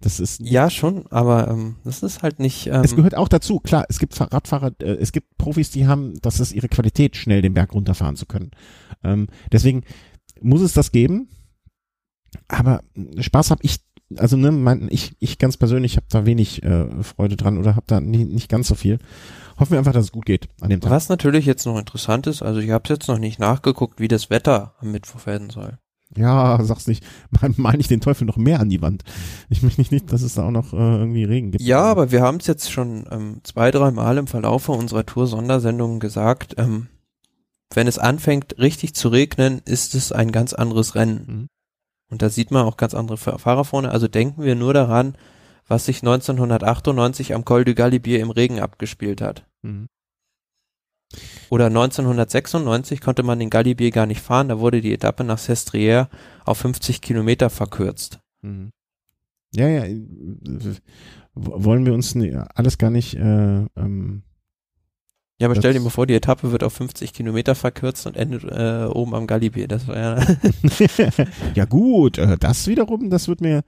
A: Das ist
B: ja schon, aber ähm, das ist halt nicht. Ähm,
A: es gehört auch dazu. Klar, es gibt Radfahrer, äh, es gibt Profis, die haben, das ist ihre Qualität, schnell den Berg runterfahren zu können. Ähm, deswegen muss es das geben. Aber Spaß habe ich also ne, mein, ich, ich ganz persönlich habe da wenig äh, Freude dran oder habe da nie, nicht ganz so viel. Hoffen wir einfach, dass es gut geht
B: an dem Tag. Was natürlich jetzt noch interessant ist, also ich habe jetzt noch nicht nachgeguckt, wie das Wetter am Mittwoch werden soll.
A: Ja, sag's nicht. Meine ich den Teufel noch mehr an die Wand. Ich möchte nicht, dass es da auch noch äh, irgendwie Regen gibt.
B: Ja, aber wir haben es jetzt schon ähm, zwei, drei Mal im Verlaufe unserer Tour-Sondersendungen gesagt. Ähm, wenn es anfängt, richtig zu regnen, ist es ein ganz anderes Rennen. Mhm. Und da sieht man auch ganz andere Fahrer vorne. Also denken wir nur daran, was sich 1998 am Col du Galibier im Regen abgespielt hat. Mhm. Oder 1996 konnte man den Galibier gar nicht fahren, da wurde die Etappe nach Sestriere auf 50 Kilometer verkürzt. Mhm.
A: Ja, ja, wollen wir uns alles gar nicht äh, ähm,
B: ja, aber stell dir mal vor, die Etappe wird auf 50 Kilometer verkürzt und endet äh, oben am Galibier. Das war ja.
A: ja gut, äh, das wiederum, das wird mir,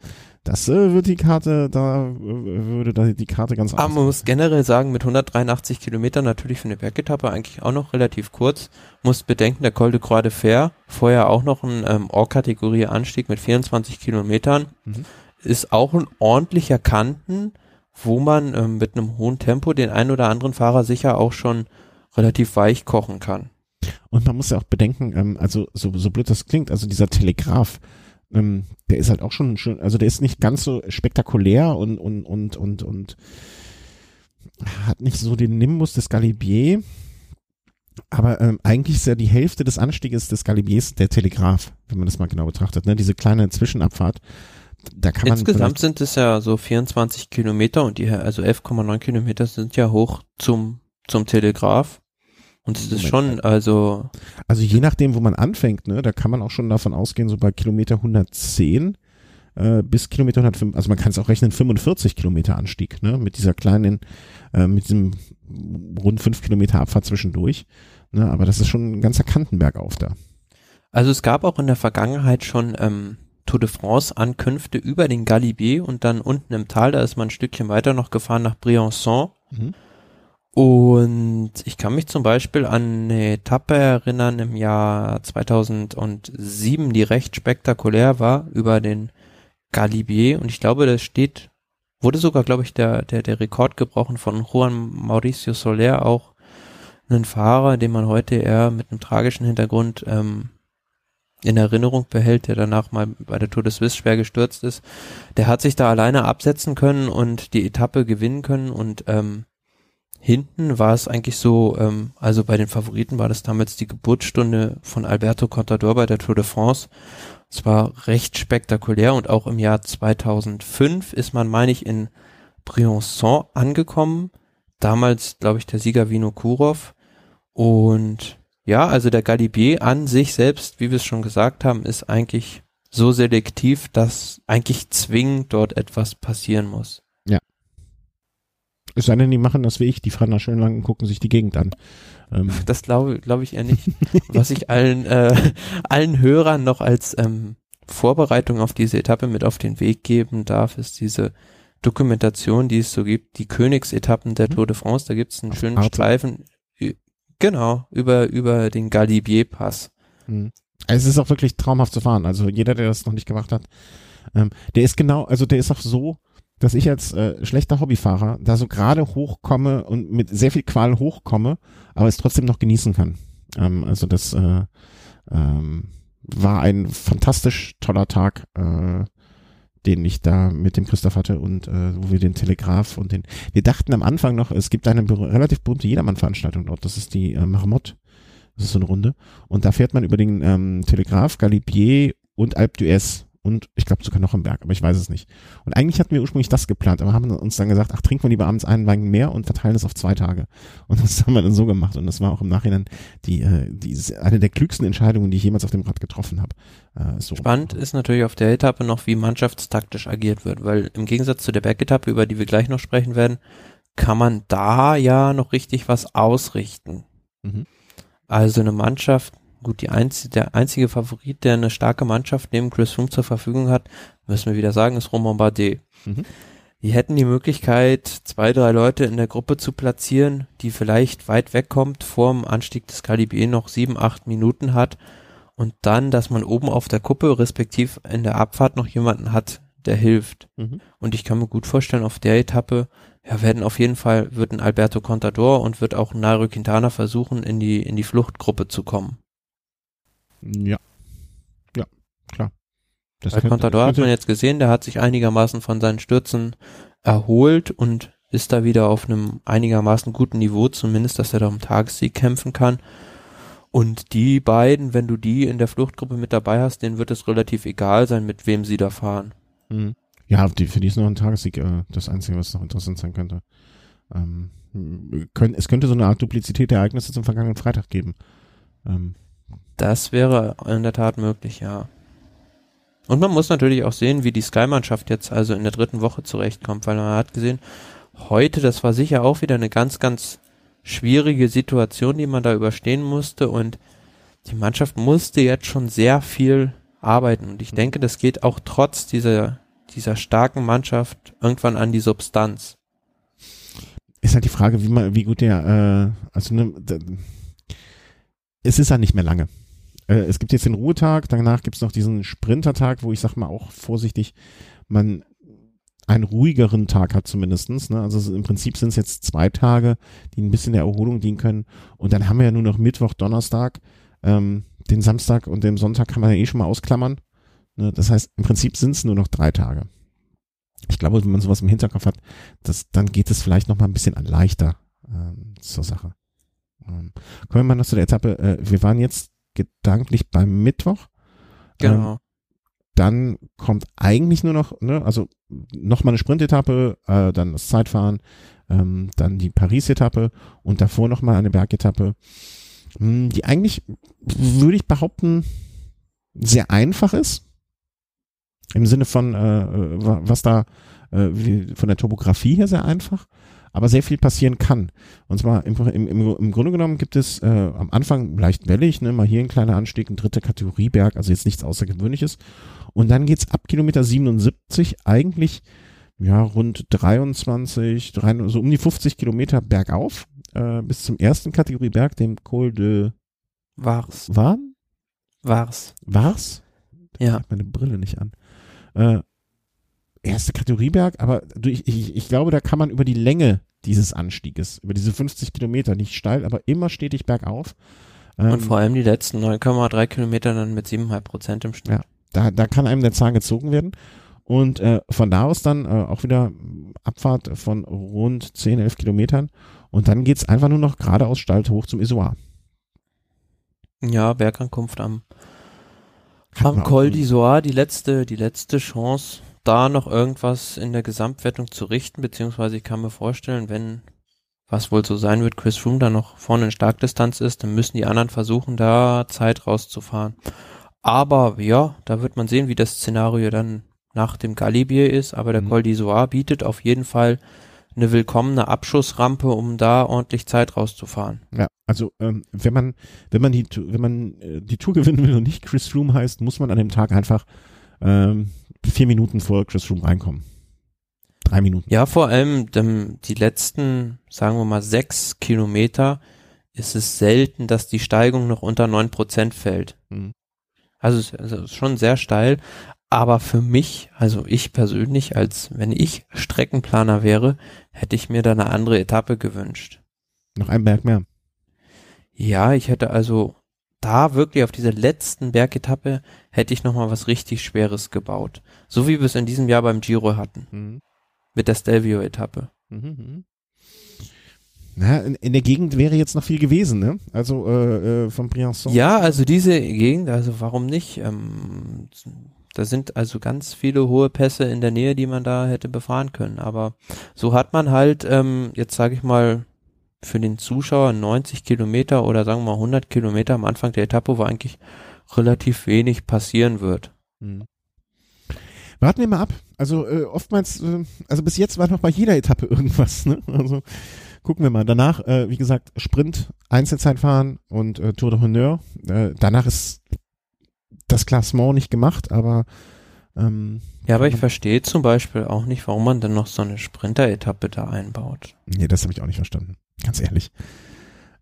A: Das äh, wird die Karte, da äh, würde da die Karte ganz
B: Aber man muss generell sagen, mit 183 Kilometern natürlich für eine Bergetappe eigentlich auch noch relativ kurz. Muss bedenken, der Col de Croix de Fer, vorher auch noch ein ähm, Or-Kategorie-Anstieg mit 24 Kilometern, mhm. ist auch ein ordentlicher Kanten, wo man ähm, mit einem hohen Tempo den einen oder anderen Fahrer sicher auch schon relativ weich kochen kann.
A: Und man muss ja auch bedenken, ähm, also so, so blöd das klingt, also dieser Telegraph, ähm, der ist halt auch schon, schon, also der ist nicht ganz so spektakulär und, und, und, und, und hat nicht so den Nimbus des Galibier. Aber ähm, eigentlich ist ja die Hälfte des Anstieges des Galibiers der Telegraph, wenn man das mal genau betrachtet, ne? Diese kleine Zwischenabfahrt. Da kann man
B: Insgesamt sind es ja so 24 Kilometer und die, also 11,9 Kilometer sind ja hoch zum, zum Telegraph. Und es ist schon, also.
A: Also je nachdem, wo man anfängt, ne, da kann man auch schon davon ausgehen, so bei Kilometer 110 äh, bis Kilometer 105, also man kann es auch rechnen, 45 Kilometer Anstieg, ne, mit dieser kleinen, äh, mit diesem rund fünf Kilometer Abfahrt zwischendurch. Ne, aber das ist schon ein ganzer Kantenberg auf da.
B: Also es gab auch in der Vergangenheit schon ähm, Tour de France Ankünfte über den Galibier und dann unten im Tal, da ist man ein Stückchen weiter noch gefahren nach Briançon. Mhm. Und ich kann mich zum Beispiel an eine Etappe erinnern im Jahr 2007, die recht spektakulär war, über den Galibier. Und ich glaube, das steht, wurde sogar, glaube ich, der, der, der Rekord gebrochen von Juan Mauricio Soler, auch ein Fahrer, den man heute eher mit einem tragischen Hintergrund ähm, in Erinnerung behält, der danach mal bei der Tour de Suisse schwer gestürzt ist. Der hat sich da alleine absetzen können und die Etappe gewinnen können und ähm, Hinten war es eigentlich so, ähm, also bei den Favoriten war das damals die Geburtsstunde von Alberto Contador bei der Tour de France. Es war recht spektakulär und auch im Jahr 2005 ist man, meine ich, in Briançon angekommen. Damals, glaube ich, der Sieger Vino Kurov. Und ja, also der Galibier an sich selbst, wie wir es schon gesagt haben, ist eigentlich so selektiv, dass eigentlich zwingend dort etwas passieren muss.
A: Es sei denn, die machen das wie ich, die fahren da schön lang und gucken sich die Gegend an.
B: Ähm. Das glaube glaube ich eher nicht. Was ich allen, äh, allen Hörern noch als ähm, Vorbereitung auf diese Etappe mit auf den Weg geben darf, ist diese Dokumentation, die es so gibt, die Königsetappen der mhm. Tour de France. Da gibt es einen schönen Arte. Streifen, genau, über, über den Galibier-Pass.
A: Also es ist auch wirklich traumhaft zu fahren. Also jeder, der das noch nicht gemacht hat, ähm, der ist genau, also der ist auch so, dass ich als äh, schlechter Hobbyfahrer da so gerade hochkomme und mit sehr viel Qual hochkomme, aber es trotzdem noch genießen kann. Ähm, also das äh, ähm, war ein fantastisch toller Tag, äh, den ich da mit dem Christoph hatte und äh, wo wir den Telegraph und den. Wir dachten am Anfang noch, es gibt eine relativ berühmte Jedermann-Veranstaltung dort. Das ist die äh, Marmotte. Das ist so eine Runde. Und da fährt man über den ähm, Telegraph, Galibier und Alpe d'Huez und ich glaube sogar noch im Berg, aber ich weiß es nicht. Und eigentlich hatten wir ursprünglich das geplant, aber haben uns dann gesagt, ach, trinken wir lieber abends einen Wein mehr und verteilen es auf zwei Tage. Und das haben wir dann so gemacht und das war auch im Nachhinein die, äh, die eine der klügsten Entscheidungen, die ich jemals auf dem Rad getroffen habe.
B: Äh, so. Spannend ist natürlich auf der Etappe noch, wie mannschaftstaktisch agiert wird, weil im Gegensatz zu der Bergetappe, über die wir gleich noch sprechen werden, kann man da ja noch richtig was ausrichten. Mhm. Also eine Mannschaft gut, die einzige, der einzige Favorit, der eine starke Mannschaft neben Chris Froome zur Verfügung hat, müssen wir wieder sagen, ist Romain Bardet. Mhm. Die hätten die Möglichkeit, zwei, drei Leute in der Gruppe zu platzieren, die vielleicht weit wegkommt, vor dem Anstieg des Calibier noch sieben, acht Minuten hat und dann, dass man oben auf der Kuppe, respektiv in der Abfahrt noch jemanden hat, der hilft. Mhm. Und ich kann mir gut vorstellen, auf der Etappe ja, werden auf jeden Fall, wird ein Alberto Contador und wird auch ein Nairo Quintana versuchen, in die, in die Fluchtgruppe zu kommen.
A: Ja. Ja, klar.
B: Das Bei Contador hat man jetzt gesehen, der hat sich einigermaßen von seinen Stürzen erholt und ist da wieder auf einem einigermaßen guten Niveau, zumindest, dass er da um Tagessieg kämpfen kann. Und die beiden, wenn du die in der Fluchtgruppe mit dabei hast, denen wird es relativ egal sein, mit wem sie da fahren.
A: Mhm. Ja, die, für die ist noch ein Tagessieg äh, das Einzige, was noch interessant sein könnte. Ähm, können, es könnte so eine Art Duplizität der Ereignisse zum vergangenen Freitag geben. Ähm,
B: das wäre in der Tat möglich, ja. Und man muss natürlich auch sehen, wie die Sky-Mannschaft jetzt also in der dritten Woche zurechtkommt, weil man hat gesehen, heute, das war sicher auch wieder eine ganz, ganz schwierige Situation, die man da überstehen musste und die Mannschaft musste jetzt schon sehr viel arbeiten und ich denke, das geht auch trotz dieser, dieser starken Mannschaft irgendwann an die Substanz.
A: Ist halt die Frage, wie man, wie gut der, äh, also ne, es ist ja nicht mehr lange. Äh, es gibt jetzt den Ruhetag, danach gibt es noch diesen Sprintertag, wo ich sag mal auch vorsichtig, man einen ruhigeren Tag hat zumindestens. Ne? Also im Prinzip sind es jetzt zwei Tage, die ein bisschen der Erholung dienen können. Und dann haben wir ja nur noch Mittwoch, Donnerstag. Ähm, den Samstag und den Sonntag kann man ja eh schon mal ausklammern. Ne? Das heißt, im Prinzip sind es nur noch drei Tage. Ich glaube, wenn man sowas im Hinterkopf hat, das, dann geht es vielleicht noch mal ein bisschen leichter ähm, zur Sache. Ähm, kommen wir mal noch zu der Etappe. Äh, wir waren jetzt gedanklich beim Mittwoch.
B: Genau.
A: Ähm, dann kommt eigentlich nur noch, ne, also noch mal eine Sprintetappe, äh, dann das Zeitfahren, ähm, dann die Paris-Etappe und davor noch mal eine Bergetappe, mh, hm, die eigentlich, würde ich behaupten, sehr einfach ist. Im Sinne von, äh, was da, äh, wie, von der Topografie her sehr einfach aber sehr viel passieren kann. Und zwar im, im, im Grunde genommen gibt es äh, am Anfang leicht wellig, ne, mal hier ein kleiner Anstieg, ein dritter Kategorieberg, also jetzt nichts Außergewöhnliches. Und dann geht's ab Kilometer 77 eigentlich ja rund 23, 3, so um die 50 Kilometer bergauf äh, bis zum ersten Kategorieberg, dem Col de
B: Vars.
A: Warn?
B: Vars.
A: Vars?
B: Ja. Ich
A: meine Brille nicht an. Äh, erste Kategorieberg, aber ich, ich, ich glaube, da kann man über die Länge dieses Anstieges, über diese 50 Kilometer, nicht steil, aber immer stetig bergauf.
B: Ähm, Und vor allem die letzten 9,3 Kilometer dann mit 7,5 Prozent im Schnitt.
A: Ja, da, da kann einem der Zahn gezogen werden. Und äh, von da aus dann äh, auch wieder Abfahrt von rund 10, 11 Kilometern. Und dann geht's einfach nur noch geradeaus steil hoch zum Isoar.
B: Ja, Bergankunft am, am Col d'Isoar, die letzte, die letzte Chance da noch irgendwas in der Gesamtwertung zu richten, beziehungsweise ich kann mir vorstellen, wenn was wohl so sein wird, Chris Froome da noch vorne in Starkdistanz ist, dann müssen die anderen versuchen, da Zeit rauszufahren. Aber ja, da wird man sehen, wie das Szenario dann nach dem Galibier ist, aber der mhm. Col d'Isoire bietet auf jeden Fall eine willkommene Abschussrampe, um da ordentlich Zeit rauszufahren.
A: Ja, also ähm, wenn man wenn man die wenn man äh, die Tour gewinnen will und nicht Chris Froome heißt, muss man an dem Tag einfach ähm, vier Minuten vor Chris Room reinkommen. Drei Minuten.
B: Ja, vor allem dem, die letzten, sagen wir mal, sechs Kilometer ist es selten, dass die Steigung noch unter neun Prozent fällt. Mhm. Also, also schon sehr steil. Aber für mich, also ich persönlich, als wenn ich Streckenplaner wäre, hätte ich mir da eine andere Etappe gewünscht.
A: Noch ein Berg mehr.
B: Ja, ich hätte also da wirklich auf dieser letzten Bergetappe hätte ich nochmal was richtig Schweres gebaut. So wie wir es in diesem Jahr beim Giro hatten. Mhm. Mit der Stelvio-Etappe. Mhm. mhm.
A: Na, in, in, der Gegend wäre jetzt noch viel gewesen, ne? Also äh, äh, von Briançon.
B: Ja, also diese Gegend, also warum nicht? Ähm, da sind also ganz viele hohe Pässe in der Nähe, die man da hätte befahren können. Aber so hat man halt, ähm, jetzt sage ich mal, für den Zuschauer 90 Kilometer oder sagen wir mal 100 Kilometer am Anfang der Etappe, wo eigentlich relativ wenig passieren wird. Mhm.
A: Warten wir mal ab. Also äh, oftmals, äh, also bis jetzt war noch bei jeder Etappe irgendwas. Ne? Also gucken wir mal. Danach, äh, wie gesagt, Sprint, Einzelzeitfahren und äh, Tour de Honneur. Äh, danach ist das Klassement nicht gemacht, aber ähm,
B: ja, aber ich verstehe zum Beispiel auch nicht, warum man dann noch so eine Sprinter-Etappe da einbaut.
A: Nee, das habe ich auch nicht verstanden. Ganz ehrlich.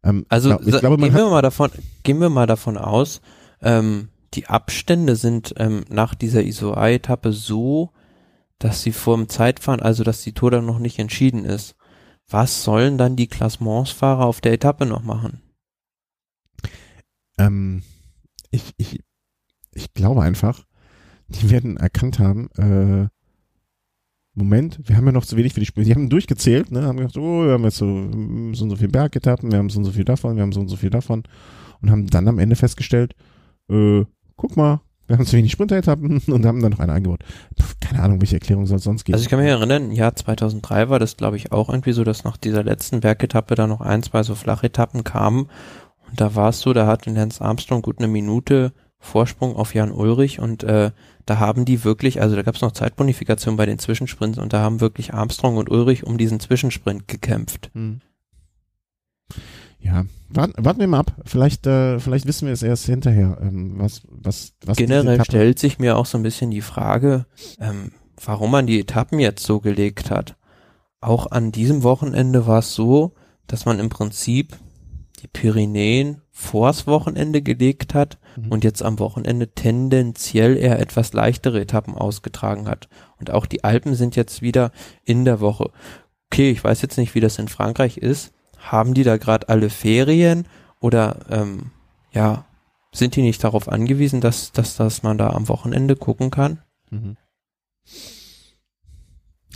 B: Ähm, also ich glaube, gehen wir mal davon, gehen wir mal davon aus, ähm, die Abstände sind ähm, nach dieser ISO-A-Etappe so, dass sie vor dem Zeitfahren, also dass die Tour dann noch nicht entschieden ist. Was sollen dann die Klassementsfahrer auf der Etappe noch machen?
A: Ähm, ich, ich, ich glaube einfach, die werden erkannt haben, äh, Moment, wir haben ja noch zu wenig für die Spiele. Die haben durchgezählt, ne, haben gesagt, oh, wir haben jetzt so, so und so viel Bergetappen, wir haben so und so viel davon, wir haben so und so viel davon und haben dann am Ende festgestellt, äh, guck mal, wir haben zu wenig Sprinteretappen und haben dann noch eine eingebaut. Puh, keine Ahnung, welche Erklärung soll es sonst geben.
B: Also ich kann mich erinnern, im Jahr 2003 war das, glaube ich, auch irgendwie so, dass nach dieser letzten Bergetappe da noch ein, zwei so Flachetappen kamen und da war es so, da hat Lance Armstrong gut eine Minute Vorsprung auf Jan Ulrich und äh, da haben die wirklich, also da gab es noch Zeitbonifikation bei den Zwischensprints und da haben wirklich Armstrong und Ulrich um diesen Zwischensprint gekämpft. Hm.
A: Ja, warten, warten wir mal ab. Vielleicht, äh, vielleicht wissen wir es erst hinterher. Ähm, was, was, was
B: Generell stellt sich mir auch so ein bisschen die Frage, ähm, warum man die Etappen jetzt so gelegt hat. Auch an diesem Wochenende war es so, dass man im Prinzip die Pyrenäen vors Wochenende gelegt hat mhm. und jetzt am Wochenende tendenziell eher etwas leichtere Etappen ausgetragen hat. Und auch die Alpen sind jetzt wieder in der Woche. Okay, ich weiß jetzt nicht, wie das in Frankreich ist. Haben die da gerade alle Ferien oder ähm, ja, sind die nicht darauf angewiesen, dass, dass, dass man da am Wochenende gucken kann? Mhm.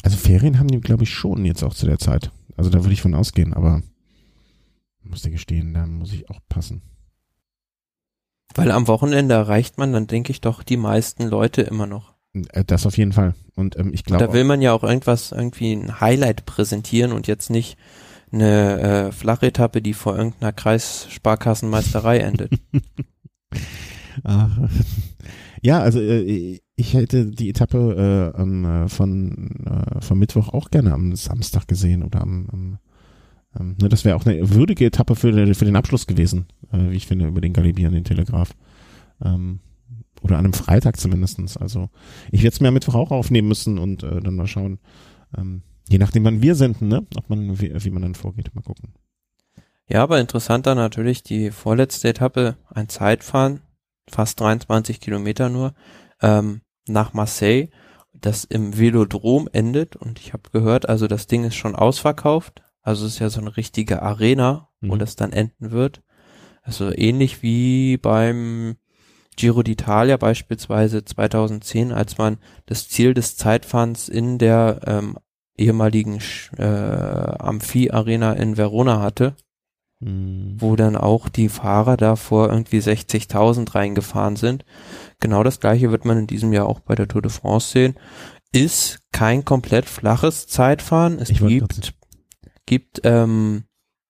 A: Also Ferien haben die, glaube ich, schon jetzt auch zu der Zeit. Also da würde ich von ausgehen, aber muss dir gestehen, da muss ich auch passen.
B: Weil am Wochenende erreicht man dann, denke ich, doch die meisten Leute immer noch.
A: Äh, das auf jeden Fall. Und ähm, ich glaube.
B: Da will man ja auch irgendwas, irgendwie ein Highlight präsentieren und jetzt nicht eine äh, Flachetappe, die vor irgendeiner Kreissparkassenmeisterei endet.
A: Ach, ja, also äh, ich hätte die Etappe äh, ähm, von äh, vom Mittwoch auch gerne am Samstag gesehen oder am, am ähm, ne, das wäre auch eine würdige Etappe für, für den Abschluss gewesen, äh, wie ich finde, über den Galibier den Telegraph. Ähm, oder an einem Freitag zumindestens. Also ich werde es mir am Mittwoch auch aufnehmen müssen und äh, dann mal schauen, ähm, je nachdem wann wir senden, ne, ob man, wie, wie man dann vorgeht, mal gucken.
B: Ja, aber interessanter natürlich die vorletzte Etappe, ein Zeitfahren, fast 23 Kilometer nur, ähm, nach Marseille, das im Velodrom endet und ich habe gehört, also das Ding ist schon ausverkauft, also es ist ja so eine richtige Arena, wo mhm. das dann enden wird. Also ähnlich wie beim Giro d'Italia beispielsweise 2010, als man das Ziel des Zeitfahrens in der ähm, ehemaligen äh, Amphi-Arena in Verona hatte, mhm. wo dann auch die Fahrer da vor irgendwie 60.000 reingefahren sind. Genau das gleiche wird man in diesem Jahr auch bei der Tour de France sehen. Ist kein komplett flaches Zeitfahren. Es ich gibt gibt ähm,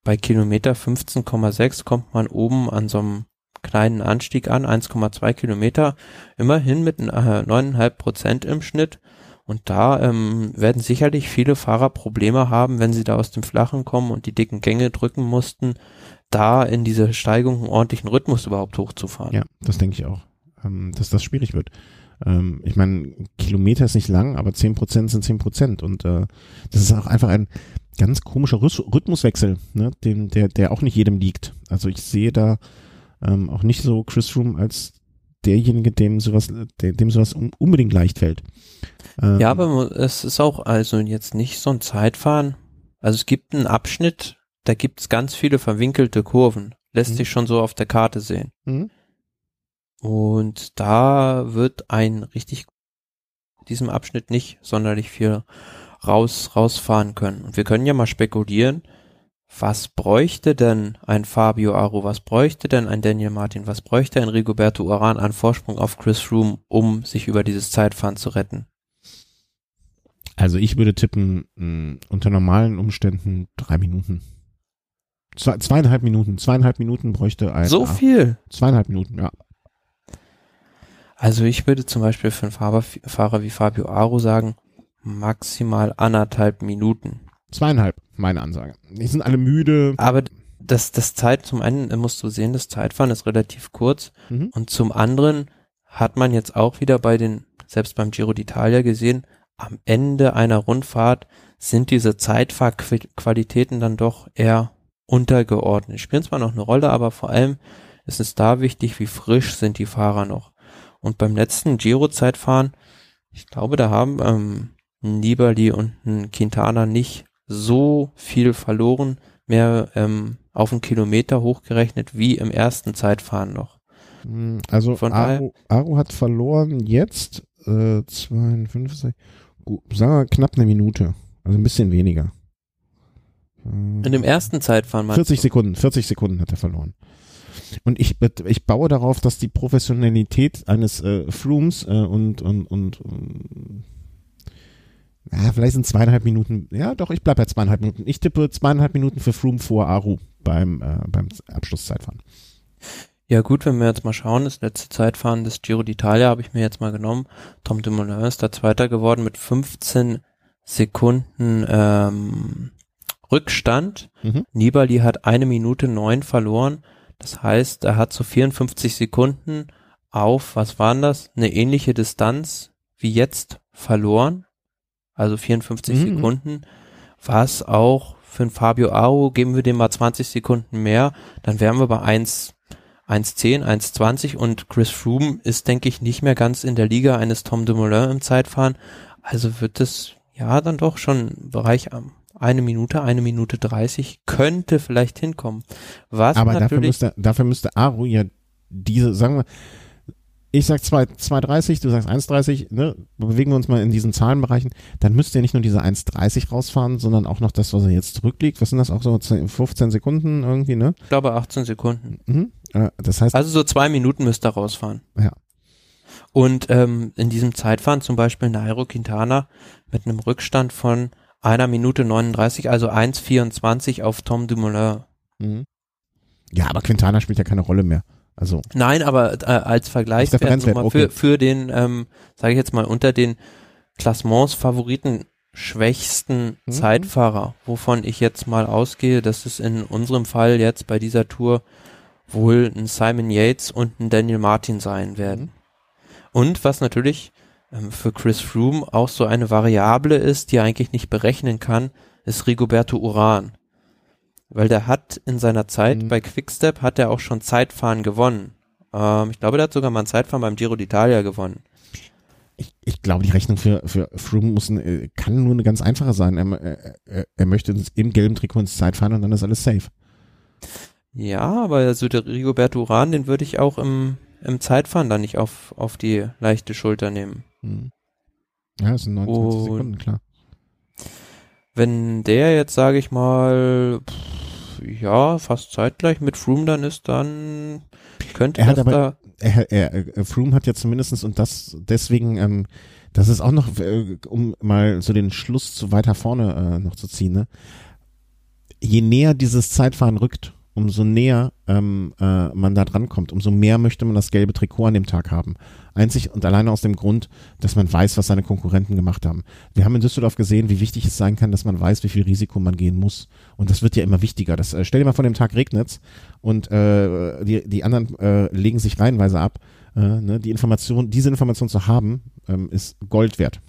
B: bei Kilometer 15,6 kommt man oben an so einem kleinen Anstieg an, 1,2 Kilometer, immerhin mit äh, Prozent im Schnitt. Und da ähm, werden sicherlich viele Fahrer Probleme haben, wenn sie da aus dem Flachen kommen und die dicken Gänge drücken mussten, da in diese Steigung einen ordentlichen Rhythmus überhaupt hochzufahren.
A: Ja, das denke ich auch, ähm, dass das schwierig wird. Ähm, ich meine, Kilometer ist nicht lang, aber zehn Prozent sind zehn Prozent und äh, das ist auch einfach ein, ganz komischer Rhythmuswechsel, ne, dem, der, der auch nicht jedem liegt. Also ich sehe da ähm, auch nicht so Chris Room als derjenige, dem sowas, dem sowas unbedingt leicht fällt.
B: Ähm, ja, aber es ist auch also jetzt nicht so ein Zeitfahren. Also es gibt einen Abschnitt, da gibt es ganz viele verwinkelte Kurven. Lässt mhm. sich schon so auf der Karte sehen. Mhm. Und da wird ein richtig diesem Abschnitt nicht sonderlich viel raus, rausfahren können. Und wir können ja mal spekulieren, was bräuchte denn ein Fabio Aru, was bräuchte denn ein Daniel Martin, was bräuchte ein Rigoberto Uran an Vorsprung auf Chris Froome, um sich über dieses Zeitfahren zu retten?
A: Also ich würde tippen, mh, unter normalen Umständen drei Minuten. Zwei, zweieinhalb Minuten, zweieinhalb Minuten bräuchte ein.
B: So viel?
A: Zweieinhalb Minuten, ja.
B: Also ich würde zum Beispiel für einen Fahrer, Fahrer wie Fabio Aru sagen, maximal anderthalb Minuten.
A: Zweieinhalb, meine Ansage. Die sind alle müde.
B: Aber das, das Zeit, zum einen musst du sehen, das Zeitfahren ist relativ kurz mhm. und zum anderen hat man jetzt auch wieder bei den, selbst beim Giro d'Italia gesehen, am Ende einer Rundfahrt sind diese Zeitfahrqualitäten dann doch eher untergeordnet. Spielen zwar noch eine Rolle, aber vor allem ist es da wichtig, wie frisch sind die Fahrer noch. Und beim letzten Giro-Zeitfahren, ich glaube, da haben ähm, Nibali und ein Quintana nicht so viel verloren, mehr ähm, auf einen Kilometer hochgerechnet wie im ersten Zeitfahren noch.
A: Hm, also Von Aru, Aru hat verloren jetzt äh, 52, gut, sagen wir knapp eine Minute, also ein bisschen weniger.
B: In dem ersten Zeitfahren
A: 40 Sekunden, 40 Sekunden hat er verloren. Und ich, ich baue darauf, dass die Professionalität eines äh, Frooms äh, und, und, und, und ja, vielleicht sind zweieinhalb Minuten. Ja, doch, ich bleibe bei zweieinhalb Minuten. Ich tippe zweieinhalb Minuten für Froome vor Aru beim, äh, beim Abschlusszeitfahren.
B: Ja gut, wenn wir jetzt mal schauen, das letzte Zeitfahren des Giro d'Italia habe ich mir jetzt mal genommen. Tom Dumoulin ist da Zweiter geworden mit 15 Sekunden ähm, Rückstand. Mhm. Nibali hat eine Minute neun verloren. Das heißt, er hat zu so 54 Sekunden auf, was waren das, eine ähnliche Distanz wie jetzt verloren. Also 54 mhm. Sekunden, was auch für ein Fabio Aro, geben wir dem mal 20 Sekunden mehr, dann wären wir bei 1, 1,10, 1,20 und Chris Froome ist, denke ich, nicht mehr ganz in der Liga eines Tom Dumoulin im Zeitfahren. Also wird es ja dann doch schon Bereich eine Minute, eine Minute 30 könnte vielleicht hinkommen. Was
A: Aber dafür müsste, dafür müsste Aru ja diese, sagen wir, ich sag 2,30, du sagst 1,30, ne? Bewegen wir uns mal in diesen Zahlenbereichen, dann müsste er nicht nur diese 1,30 rausfahren, sondern auch noch das, was er jetzt zurückliegt. Was sind das auch so 15 Sekunden irgendwie, ne?
B: Ich glaube 18 Sekunden.
A: Mhm. Äh, das heißt.
B: Also so zwei Minuten müsste er rausfahren.
A: Ja.
B: Und ähm, in diesem Zeitfahren zum Beispiel Nairo Quintana mit einem Rückstand von einer Minute 39, also 1,24 auf Tom Dumoulin. Mhm.
A: Ja, aber Quintana spielt ja keine Rolle mehr. Also
B: Nein, aber äh, als Vergleich
A: okay.
B: für, für den, ähm, sage ich jetzt mal, unter den Klassements Favoriten schwächsten mhm. Zeitfahrer, wovon ich jetzt mal ausgehe, dass es in unserem Fall jetzt bei dieser Tour wohl ein Simon Yates und ein Daniel Martin sein werden. Mhm. Und was natürlich ähm, für Chris Froome auch so eine Variable ist, die er eigentlich nicht berechnen kann, ist Rigoberto Uran weil der hat in seiner Zeit mhm. bei Quickstep hat er auch schon Zeitfahren gewonnen. Ähm, ich glaube, der hat sogar mal ein Zeitfahren beim Giro d'Italia gewonnen.
A: Ich, ich glaube, die Rechnung für, für Froome muss, äh, kann nur eine ganz einfache sein. Er, er, äh, er möchte im gelben Trikot ins Zeitfahren und dann ist alles safe.
B: Ja, aber also der Rigoberto Uran, den würde ich auch im, im Zeitfahren dann nicht auf, auf die leichte Schulter nehmen.
A: Mhm. Ja, es sind 29 und Sekunden, klar.
B: Wenn der jetzt, sage ich mal, pff, ja, fast zeitgleich mit Froome dann ist, dann könnte
A: er hat aber, da er, er, er, Froome hat ja zumindestens und das deswegen, ähm, das ist auch noch, äh, um mal so den Schluss zu weiter vorne äh, noch zu ziehen, ne? Je näher dieses Zeitfahren rückt, umso näher ähm, äh, man da dran kommt, umso mehr möchte man das gelbe Trikot an dem Tag haben. Einzig und alleine aus dem Grund, dass man weiß, was seine Konkurrenten gemacht haben. Wir haben in Düsseldorf gesehen, wie wichtig es sein kann, dass man weiß, wie viel Risiko man gehen muss. Und das wird ja immer wichtiger. Das, äh, stell dir mal vor, dem Tag regnet's und äh, die, die anderen äh, legen sich reihenweise ab. Äh, ne? Die Information, diese Information zu haben, ähm, ist Gold wert.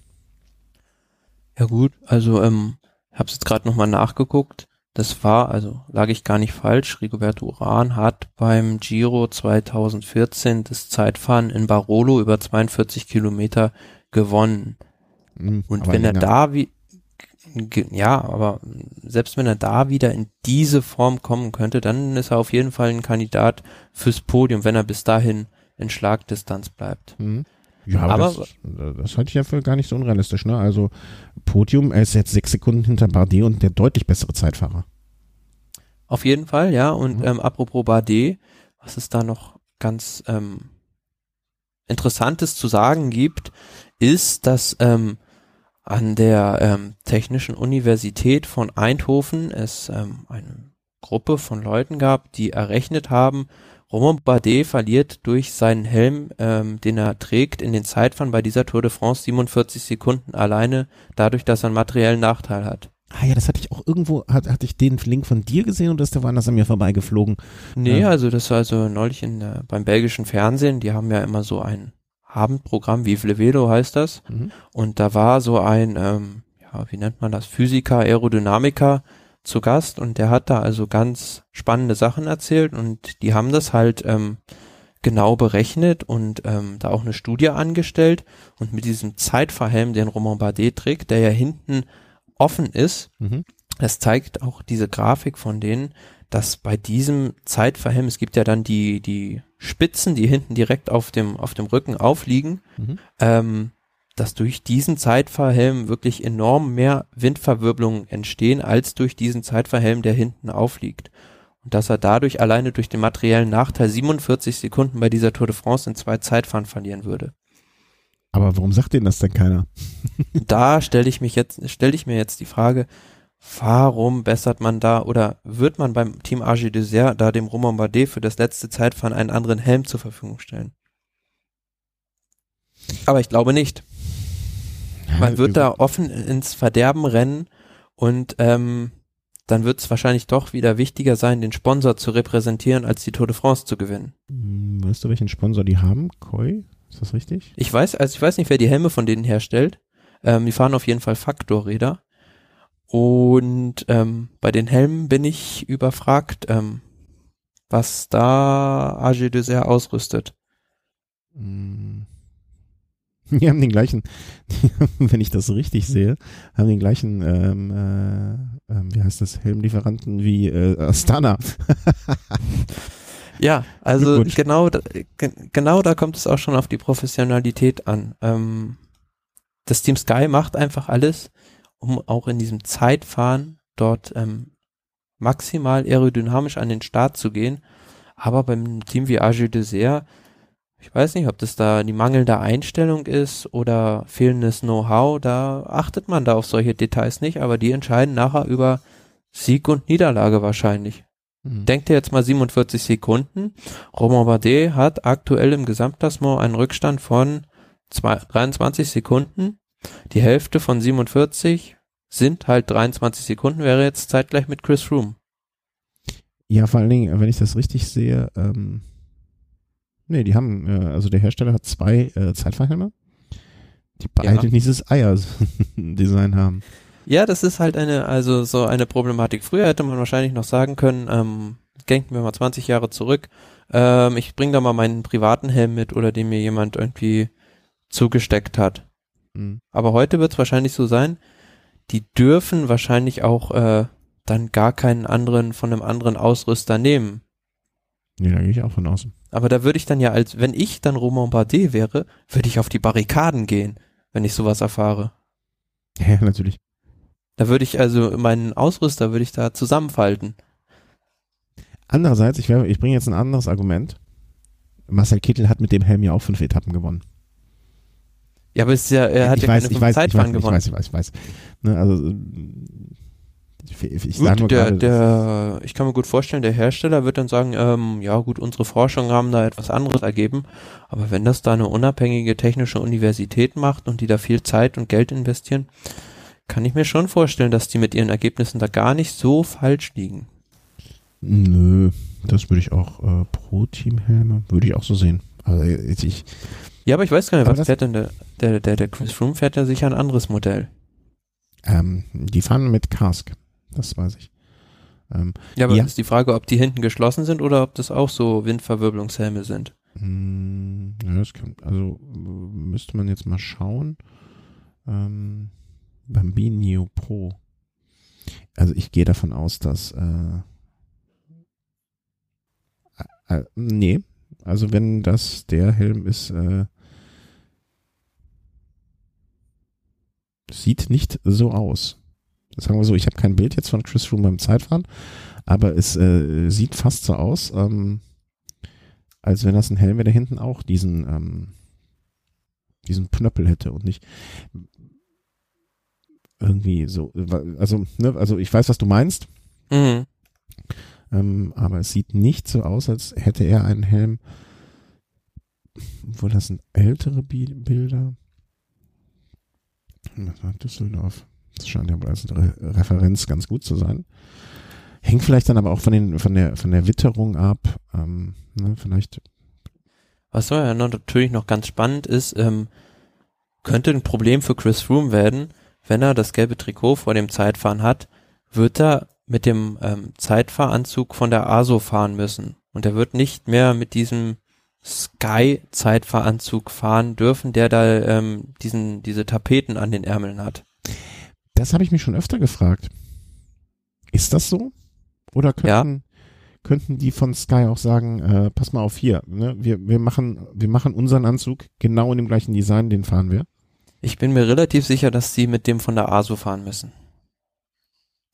B: Ja gut, also ähm, habe jetzt gerade nochmal nachgeguckt. Das war, also lag ich gar nicht falsch, Rigoberto Uran hat beim Giro 2014 das Zeitfahren in Barolo über 42 Kilometer gewonnen. Mhm, Und wenn länger. er da wie, ja, aber selbst wenn er da wieder in diese Form kommen könnte, dann ist er auf jeden Fall ein Kandidat fürs Podium, wenn er bis dahin in Schlagdistanz bleibt.
A: Mhm. Ja, aber, aber das, das halte ich ja für gar nicht so unrealistisch. Ne? Also Podium, er ist jetzt sechs Sekunden hinter Bardet und der deutlich bessere Zeitfahrer.
B: Auf jeden Fall, ja. Und mhm. ähm, apropos Bardet, was es da noch ganz ähm, Interessantes zu sagen gibt, ist, dass ähm, an der ähm, Technischen Universität von Eindhoven es ähm, eine Gruppe von Leuten gab, die errechnet haben, Romain Bardet verliert durch seinen Helm, ähm, den er trägt, in den Zeitfahren bei dieser Tour de France 47 Sekunden alleine, dadurch, dass er einen materiellen Nachteil hat.
A: Ah ja, das hatte ich auch irgendwo, hat, hatte ich den Link von dir gesehen oder ist der woanders an mir vorbeigeflogen?
B: Nee, ähm. also das war also neulich in, äh, beim belgischen Fernsehen, die haben ja immer so ein Abendprogramm, wie Vlevedo heißt das. Mhm. Und da war so ein, ähm, ja, wie nennt man das, Physiker, Aerodynamiker, zu Gast und der hat da also ganz spannende Sachen erzählt und die haben das halt ähm, genau berechnet und ähm, da auch eine Studie angestellt und mit diesem Zeitverhelm, den Romain Bardet trägt, der ja hinten offen ist, mhm. das zeigt auch diese Grafik von denen, dass bei diesem Zeitverhelm, es gibt ja dann die, die Spitzen, die hinten direkt auf dem, auf dem Rücken aufliegen, mhm. ähm, dass durch diesen Zeitverhelm wirklich enorm mehr Windverwirbelungen entstehen, als durch diesen Zeitverhelm, der hinten aufliegt. Und dass er dadurch alleine durch den materiellen Nachteil 47 Sekunden bei dieser Tour de France in zwei Zeitfahren verlieren würde.
A: Aber warum sagt denen das denn keiner?
B: da stelle ich mich jetzt, stelle ich mir jetzt die Frage, warum bessert man da oder wird man beim Team AG Dessert da dem Romain Bardet für das letzte Zeitfahren einen anderen Helm zur Verfügung stellen? Aber ich glaube nicht. Man wird da offen ins Verderben rennen und ähm, dann wird es wahrscheinlich doch wieder wichtiger sein, den Sponsor zu repräsentieren, als die Tour de France zu gewinnen.
A: Hm, weißt du, welchen Sponsor die haben? Koi? Ist das richtig?
B: Ich weiß, also ich weiß nicht, wer die Helme von denen herstellt. Ähm, die fahren auf jeden Fall Faktorräder. Und ähm, bei den Helmen bin ich überfragt, ähm, was da AG Dessert ausrüstet.
A: Mm. Die haben den gleichen, wenn ich das richtig sehe, haben den gleichen, ähm, äh, äh, wie heißt das, Helmlieferanten wie äh, Astana.
B: ja, also genau, da, genau da kommt es auch schon auf die Professionalität an. Ähm, das Team Sky macht einfach alles, um auch in diesem Zeitfahren dort ähm, maximal aerodynamisch an den Start zu gehen. Aber beim Team wie Agile Dessert ich weiß nicht, ob das da die mangelnde Einstellung ist oder fehlendes Know-how, da achtet man da auf solche Details nicht, aber die entscheiden nachher über Sieg und Niederlage wahrscheinlich. Mhm. Denkt ihr jetzt mal 47 Sekunden. Romain Bardet hat aktuell im Gesamtklassement einen Rückstand von 23 Sekunden. Die Hälfte von 47 sind halt 23 Sekunden, wäre jetzt zeitgleich mit Chris Froome.
A: Ja, vor allen Dingen, wenn ich das richtig sehe, ähm, Nee, die haben, äh, also der Hersteller hat zwei äh, Zeitfahrhelme, die beide ja. dieses Eier-Design haben.
B: Ja, das ist halt eine, also so eine Problematik. Früher hätte man wahrscheinlich noch sagen können, ähm, denken wir mal 20 Jahre zurück, ähm, ich bring da mal meinen privaten Helm mit oder den mir jemand irgendwie zugesteckt hat. Mhm. Aber heute wird es wahrscheinlich so sein, die dürfen wahrscheinlich auch äh, dann gar keinen anderen von einem anderen Ausrüster nehmen.
A: Nee, da gehe ich auch von außen.
B: Aber da würde ich dann ja als, wenn ich dann Romain Bardet wäre, würde ich auf die Barrikaden gehen, wenn ich sowas erfahre.
A: Ja, natürlich.
B: Da würde ich also meinen Ausrüster würde ich da zusammenfalten.
A: Andererseits, ich, ich bringe jetzt ein anderes Argument. Marcel Kittel hat mit dem Helm ja auch fünf Etappen gewonnen.
B: Ja, aber ist ja, er hat
A: ich
B: ja
A: weiß, keine
B: ich
A: weiß,
B: Zeitfahren
A: ich weiß,
B: gewonnen.
A: Ich weiß, ich weiß, ich weiß. Ne, also ich,
B: gut, der,
A: gerade,
B: der, ich kann mir gut vorstellen, der Hersteller wird dann sagen, ähm, ja gut, unsere Forschungen haben da etwas anderes ergeben, aber wenn das da eine unabhängige technische Universität macht und die da viel Zeit und Geld investieren, kann ich mir schon vorstellen, dass die mit ihren Ergebnissen da gar nicht so falsch liegen.
A: Nö, das würde ich auch äh, pro Teamhelme, würde ich auch so sehen. Also ich,
B: ja, aber ich weiß gar nicht, was fährt denn der, der, der, der Chris Froome fährt ja sicher ein anderes Modell.
A: Ähm, die fahren mit Cask. Das weiß ich.
B: Ähm, ja, aber ja. ist die Frage, ob die hinten geschlossen sind oder ob das auch so Windverwirbelungshelme sind.
A: Hm, ja, das kann, also müsste man jetzt mal schauen. Ähm, Bambino Pro. Also ich gehe davon aus, dass äh, äh, nee, also wenn das der Helm ist, äh, sieht nicht so aus. Sagen wir so, ich habe kein Bild jetzt von Chris Froome beim Zeitfahren, aber es äh, sieht fast so aus, ähm, als wenn das ein Helm wäre, der hinten auch diesen, ähm, diesen Knöppel hätte und nicht irgendwie so, also, ne, also ich weiß, was du meinst. Mhm. Ähm, aber es sieht nicht so aus, als hätte er einen Helm. Obwohl das sind ältere Bilder. Das war Düsseldorf. Das scheint ja als Re Referenz ganz gut zu sein. Hängt vielleicht dann aber auch von, den, von, der, von der Witterung ab. Ähm, ne, vielleicht.
B: Was ja natürlich noch ganz spannend ist, ähm, könnte ein Problem für Chris Froome werden, wenn er das gelbe Trikot vor dem Zeitfahren hat, wird er mit dem ähm, Zeitfahranzug von der ASO fahren müssen. Und er wird nicht mehr mit diesem Sky-Zeitfahranzug fahren dürfen, der da ähm, diesen, diese Tapeten an den Ärmeln hat.
A: Das habe ich mich schon öfter gefragt. Ist das so? Oder könnten, ja. könnten die von Sky auch sagen, äh, pass mal auf hier, ne? wir, wir, machen, wir machen unseren Anzug genau in dem gleichen Design, den fahren wir?
B: Ich bin mir relativ sicher, dass sie mit dem von der ASO fahren müssen.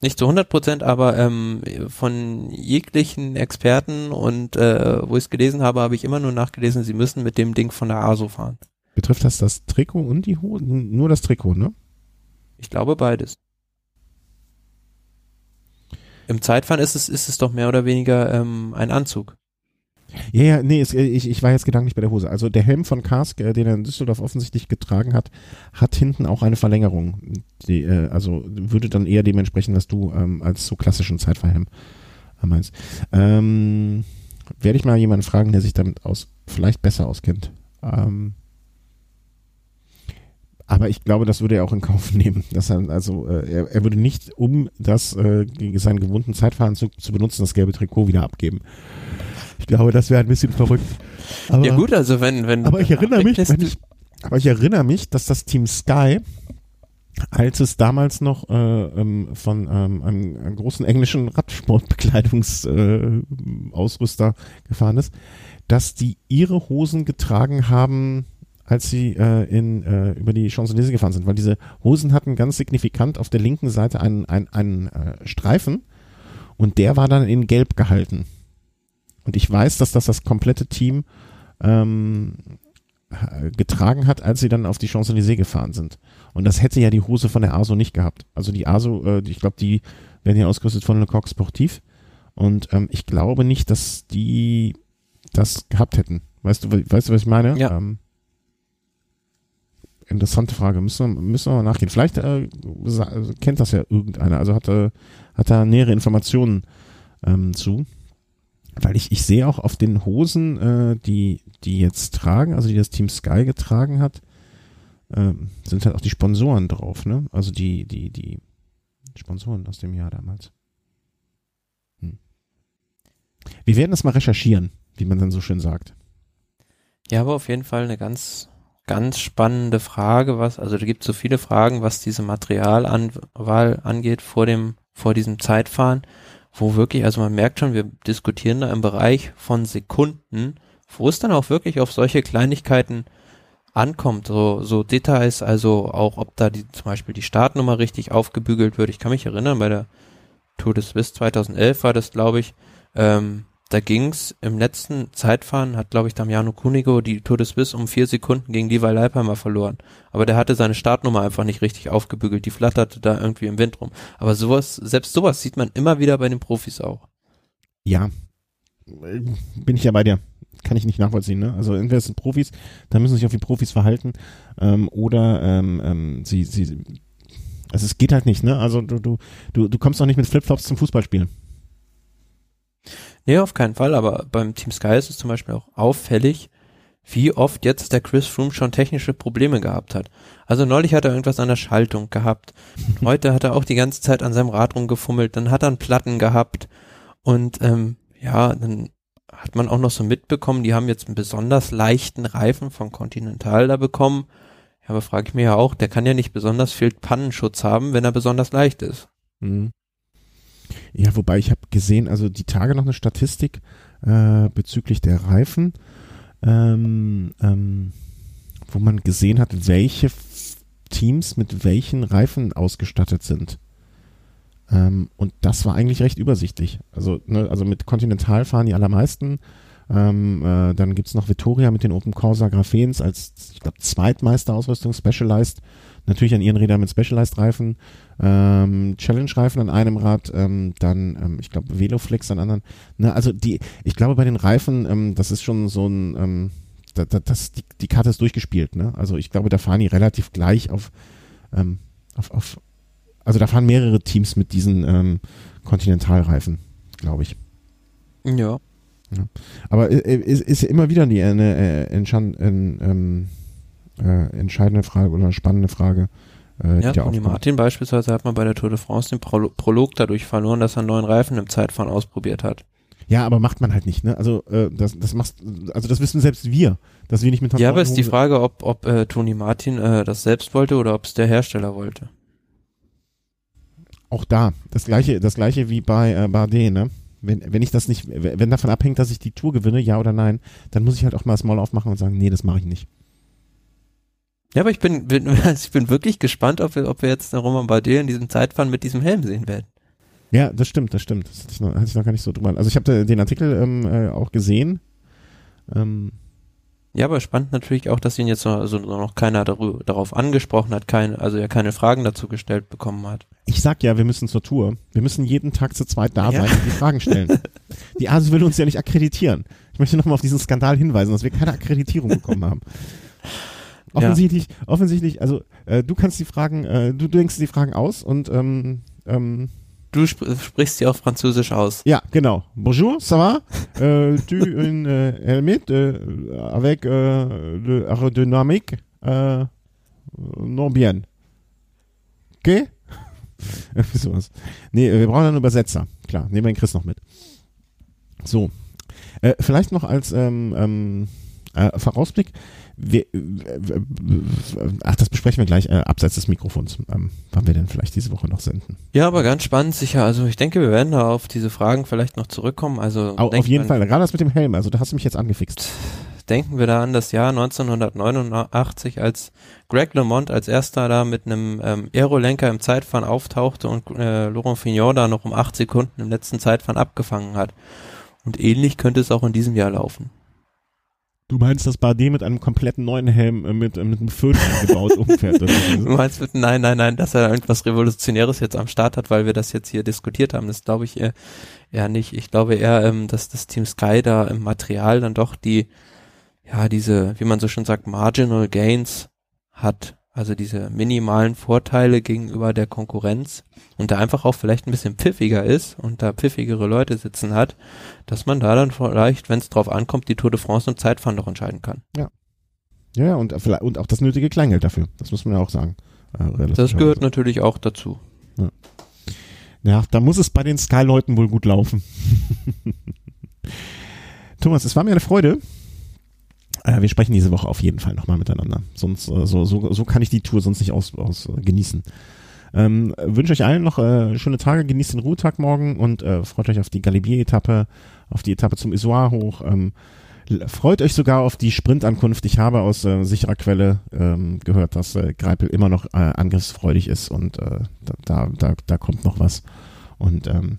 B: Nicht zu 100 Prozent, aber ähm, von jeglichen Experten und äh, wo ich es gelesen habe, habe ich immer nur nachgelesen, sie müssen mit dem Ding von der ASO fahren.
A: Betrifft das das Trikot und die Hose? Nur das Trikot, ne?
B: Ich glaube beides. Im Zeitfahren ist es, ist es doch mehr oder weniger ähm, ein Anzug.
A: Ja, ja, nee, es, ich, ich war jetzt gedanklich bei der Hose. Also der Helm von Kask, äh, den er in Düsseldorf offensichtlich getragen hat, hat hinten auch eine Verlängerung. Die, äh, also würde dann eher dementsprechend, was du ähm, als so klassischen Zeitfahrhelm äh, meinst. Ähm, werde ich mal jemanden fragen, der sich damit aus vielleicht besser auskennt. Ähm, Aber ich glaube, das würde er auch in Kauf nehmen. Dass er, also äh, er, er würde nicht, um das äh, seinen gewohnten Zeitfahren zu, zu benutzen, das gelbe Trikot wieder abgeben. Ich glaube, das wäre ein bisschen verrückt.
B: Aber, ja gut, also wenn wenn
A: aber ich erinnere mich, ich, aber ich erinnere mich, dass das Team Sky als es damals noch äh, ähm, von ähm, einem, einem, großen englischen Radsportbekleidungsausrüster äh, gefahren ist, dass die ihre Hosen getragen haben, als sie äh, in, äh, über die Champs-Élysées gefahren sind, weil diese Hosen hatten ganz signifikant auf der linken Seite einen, einen, einen äh, Streifen und der war dann in Gelb gehalten. Und ich weiß, dass das das komplette Team ähm, getragen hat, als sie dann auf die Champs-Élysées gefahren sind. Und das hätte ja die Hose von der ASO nicht gehabt. Also die ASO, äh, ich glaube, die werden ja ausgerüstet von Lecoq Sportif. Und ähm, ich glaube nicht, dass die das gehabt hätten. Weißt du, weißt du, was ich meine?
B: Ja.
A: Ähm, interessante Frage. Müssen wir, müssen wir mal nachgehen. Vielleicht äh, kennt das ja irgendeiner. Also hat, äh, hat da nähere Informationen ähm, zu. Weil ich, ich sehe auch auf den Hosen, äh, die, die jetzt tragen, also die das Team Sky getragen hat, äh, sind halt auch die Sponsoren drauf, ne? Also die, die, die Sponsoren aus dem Jahr damals. Hm. Wir werden das mal recherchieren, wie man dann so schön sagt.
B: Ja, aber auf jeden Fall eine ganz, ganz spannende Frage, was, also da gibt es so viele Fragen, was diese Materialwahl angeht vor dem, vor diesem Zeitfahren wo wirklich, also man merkt schon, wir diskutieren da im Bereich von Sekunden, wo es dann auch wirklich auf solche Kleinigkeiten ankommt, so, so Details, also auch ob da die, zum Beispiel die Startnummer richtig aufgebügelt wird. Ich kann mich erinnern, bei der Tour de Suisse 2011 war das, glaube ich, ähm, da ging's im letzten Zeitfahren, hat glaube ich Damiano Cunigo die Tour de Suisse um vier Sekunden gegen Levi Leipheimer verloren. Aber der hatte seine Startnummer einfach nicht richtig aufgebügelt, die flatterte da irgendwie im Wind rum. Aber sowas, selbst sowas sieht man immer wieder bei den Profis auch.
A: Ja, bin ich ja bei dir. Kann ich nicht nachvollziehen, ne? Also entweder sind Profis, da müssen sich auch wie Profis verhalten, ähm, oder ähm, ähm, sie, sie also es geht halt nicht, ne? Also du, du, du, du kommst doch nicht mit Flipflops zum Fußballspielen.
B: Nee, auf keinen Fall, aber beim Team Sky ist es zum Beispiel auch auffällig, wie oft jetzt der Chris Froome schon technische Probleme gehabt hat. Also neulich hat er irgendwas an der Schaltung gehabt. Heute hat er auch die ganze Zeit an seinem Rad rumgefummelt. Dann hat er einen Platten gehabt. Und ähm, ja, dann hat man auch noch so mitbekommen, die haben jetzt einen besonders leichten Reifen von Continental da bekommen. Ja, aber frage ich mir ja auch, der kann ja nicht besonders viel Pannenschutz haben, wenn er besonders leicht ist.
A: Mhm. Ja, wobei ich habe gesehen, also die Tage noch eine Statistik äh, bezüglich der Reifen, ähm, ähm, wo man gesehen hat, welche Teams mit welchen Reifen ausgestattet sind. Ähm, und das war eigentlich recht übersichtlich. Also, ne, also mit Continental fahren die allermeisten. Ähm, äh, dann gibt's noch Vittoria mit den Open Corsa Graphens als, ich glaube, Zweitmeisterausrüstung, Specialized. Natürlich an ihren Rädern mit Specialized-Reifen ähm, Challenge-Reifen an einem Rad, ähm, dann, ähm, ich glaube, Veloflex an anderen. Ne, also die, ich glaube, bei den Reifen, ähm, das ist schon so ein, ähm, da, da, das, die, die Karte ist durchgespielt, ne? Also ich glaube, da fahren die relativ gleich auf, ähm, auf, auf also da fahren mehrere Teams mit diesen ähm, Kontinentalreifen, glaube ich.
B: Ja.
A: ja. Aber äh, ist, ist immer wieder eine äh, entscheidende, ähm, äh, entscheidende Frage oder eine spannende Frage,
B: äh, ja, Toni Martin beispielsweise hat man bei der Tour de France den Pro Prolog dadurch verloren, dass er einen neuen Reifen im Zeitfahren ausprobiert hat.
A: Ja, aber macht man halt nicht, ne? Also äh, das, das machst, also das wissen selbst wir, dass wir nicht mit
B: Ja, aber ist die Frage, ob, ob äh, Toni Martin äh, das selbst wollte oder ob es der Hersteller wollte.
A: Auch da, das gleiche, das gleiche wie bei äh, Bardet, ne? Wenn, wenn ich das nicht, wenn davon abhängt, dass ich die Tour gewinne, ja oder nein, dann muss ich halt auch mal das Maul aufmachen und sagen, nee, das mache ich nicht.
B: Ja, aber ich bin, bin also ich bin wirklich gespannt, ob wir, ob wir jetzt Roman Bardet in diesem Zeitfahren mit diesem Helm sehen werden.
A: Ja, das stimmt, das stimmt. Das hatte ich noch, hatte ich noch gar nicht so drüber. Also ich habe den Artikel ähm, äh, auch gesehen. Ähm,
B: ja, aber spannend natürlich auch, dass ihn jetzt noch, also noch keiner darüber, darauf angesprochen hat, kein, also er keine Fragen dazu gestellt bekommen hat.
A: Ich sag ja, wir müssen zur Tour. Wir müssen jeden Tag zu zweit da sein ja. und die Fragen stellen. die ASO will uns ja nicht akkreditieren. Ich möchte nochmal auf diesen Skandal hinweisen, dass wir keine Akkreditierung bekommen haben. Offensichtlich, ja. offensichtlich, also äh, du kannst die Fragen, äh, du denkst die Fragen aus und ähm, ähm,
B: Du sp sprichst sie auf Französisch aus.
A: Ja, genau. Bonjour, ça va? euh, tu une euh, helmet euh, avec euh, le aerodynamique? Euh, no bien. Okay? Sowas. Nee, wir brauchen einen Übersetzer. Klar, nehmen wir den Chris noch mit. So. Äh, vielleicht noch als ähm, ähm, äh, Vorausblick. Wir, äh, ach, das besprechen wir gleich äh, abseits des Mikrofons, ähm, wann wir denn vielleicht diese Woche noch senden.
B: Ja, aber ganz spannend sicher. Also ich denke, wir werden da auf diese Fragen vielleicht noch zurückkommen. Also
A: Au, auf jeden Fall, gerade das mit dem Helm, also da hast du mich jetzt angefixt.
B: Denken wir da an das Jahr 1989, als Greg LeMond als erster da mit einem ähm, Aerolenker im Zeitfahren auftauchte und äh, Laurent Fignon da noch um acht Sekunden im letzten Zeitfahren abgefangen hat. Und ähnlich könnte es auch in diesem Jahr laufen.
A: Du meinst, dass Bardet mit einem kompletten neuen Helm äh, mit, äh, mit einem Föhn gebaut umfährt? Oder
B: so? Du meinst mit, nein, nein, nein, dass er irgendwas Revolutionäres jetzt am Start hat, weil wir das jetzt hier diskutiert haben. Das glaube ich eher, nicht. Ich glaube eher, ähm, dass das Team Sky da im Material dann doch die, ja, diese, wie man so schon sagt, Marginal Gains hat also diese minimalen Vorteile gegenüber der Konkurrenz und da einfach auch vielleicht ein bisschen pfiffiger ist und da pfiffigere Leute sitzen hat, dass man da dann vielleicht, wenn es drauf ankommt, die Tour de France und Zeitfahren noch entscheiden kann.
A: Ja. Ja, und, und auch das nötige Kleingeld dafür, das muss man ja auch sagen.
B: Äh, das gehört natürlich auch dazu.
A: Ja. ja, da muss es bei den Sky-Leuten wohl gut laufen. Thomas, es war mir eine Freude. Äh, wir sprechen diese Woche auf jeden Fall nochmal miteinander. Sonst, äh, so, so, so kann ich die Tour sonst nicht aus, aus äh, genießen. Ähm, wünsche euch allen noch äh, schöne Tage, genießt den Ruhetag morgen und äh, freut euch auf die Galibier-Etappe, auf die Etappe zum Issoir hoch. Ähm, freut euch sogar auf die Sprintankunft. Ich habe aus äh, sicherer Quelle ähm, gehört, dass äh, Greipel immer noch äh, angriffsfreudig ist und äh, da, da, da kommt noch was. Und ähm,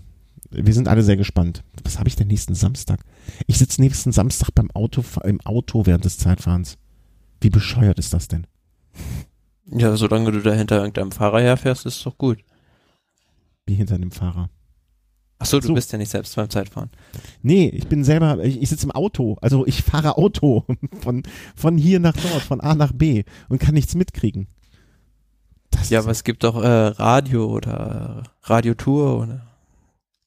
A: wir sind alle sehr gespannt. Was habe ich denn nächsten Samstag? Ich sitze nächsten Samstag beim Auto, im Auto während des Zeitfahrens. Wie bescheuert ist das denn?
B: Ja, solange du da hinter irgendeinem Fahrer herfährst, ist es doch gut.
A: Wie hinter einem Fahrer?
B: Ach so, du so. bist ja nicht selbst beim Zeitfahren.
A: Nee, ich bin selber, ich, ich sitze im Auto. Also ich fahre Auto von, von hier nach dort, von A nach B und kann nichts mitkriegen.
B: Das ja, aber es gibt doch äh, Radio oder Radiotour oder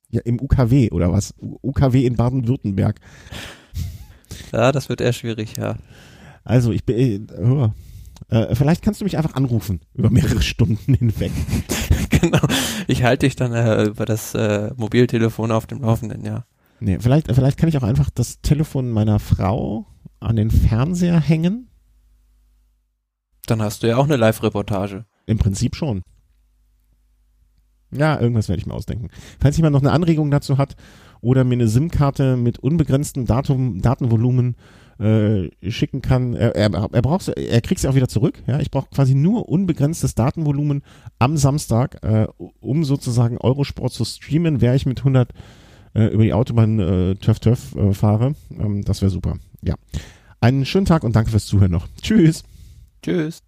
A: ja, im UKW oder was? UKW in Baden-Württemberg.
B: Ja, das wird eher schwierig, ja.
A: Also ich bin, äh, äh, vielleicht kannst du mich einfach anrufen über mehrere Stunden hinweg.
B: genau. Ich halte dich dann äh, über das äh, Mobiltelefon auf dem Laufenden, ja.
A: Nee, vielleicht, vielleicht kann ich auch einfach das Telefon meiner Frau an den Fernseher hängen.
B: Dann hast du ja auch eine Live-Reportage.
A: Im Prinzip schon. Ja, irgendwas werde ich mir ausdenken. Falls jemand noch eine Anregung dazu hat oder mir eine SIM-Karte mit unbegrenztem Datum, Datenvolumen äh, schicken kann, er, er, er braucht, er kriegt sie auch wieder zurück. Ja, ich brauche quasi nur unbegrenztes Datenvolumen am Samstag, äh, um sozusagen Eurosport zu streamen, wäre ich mit 100 äh, über die Autobahn äh, töff töff äh, fahre. Ähm, das wäre super. Ja, einen schönen Tag und danke fürs Zuhören noch. Tschüss.
B: Tschüss.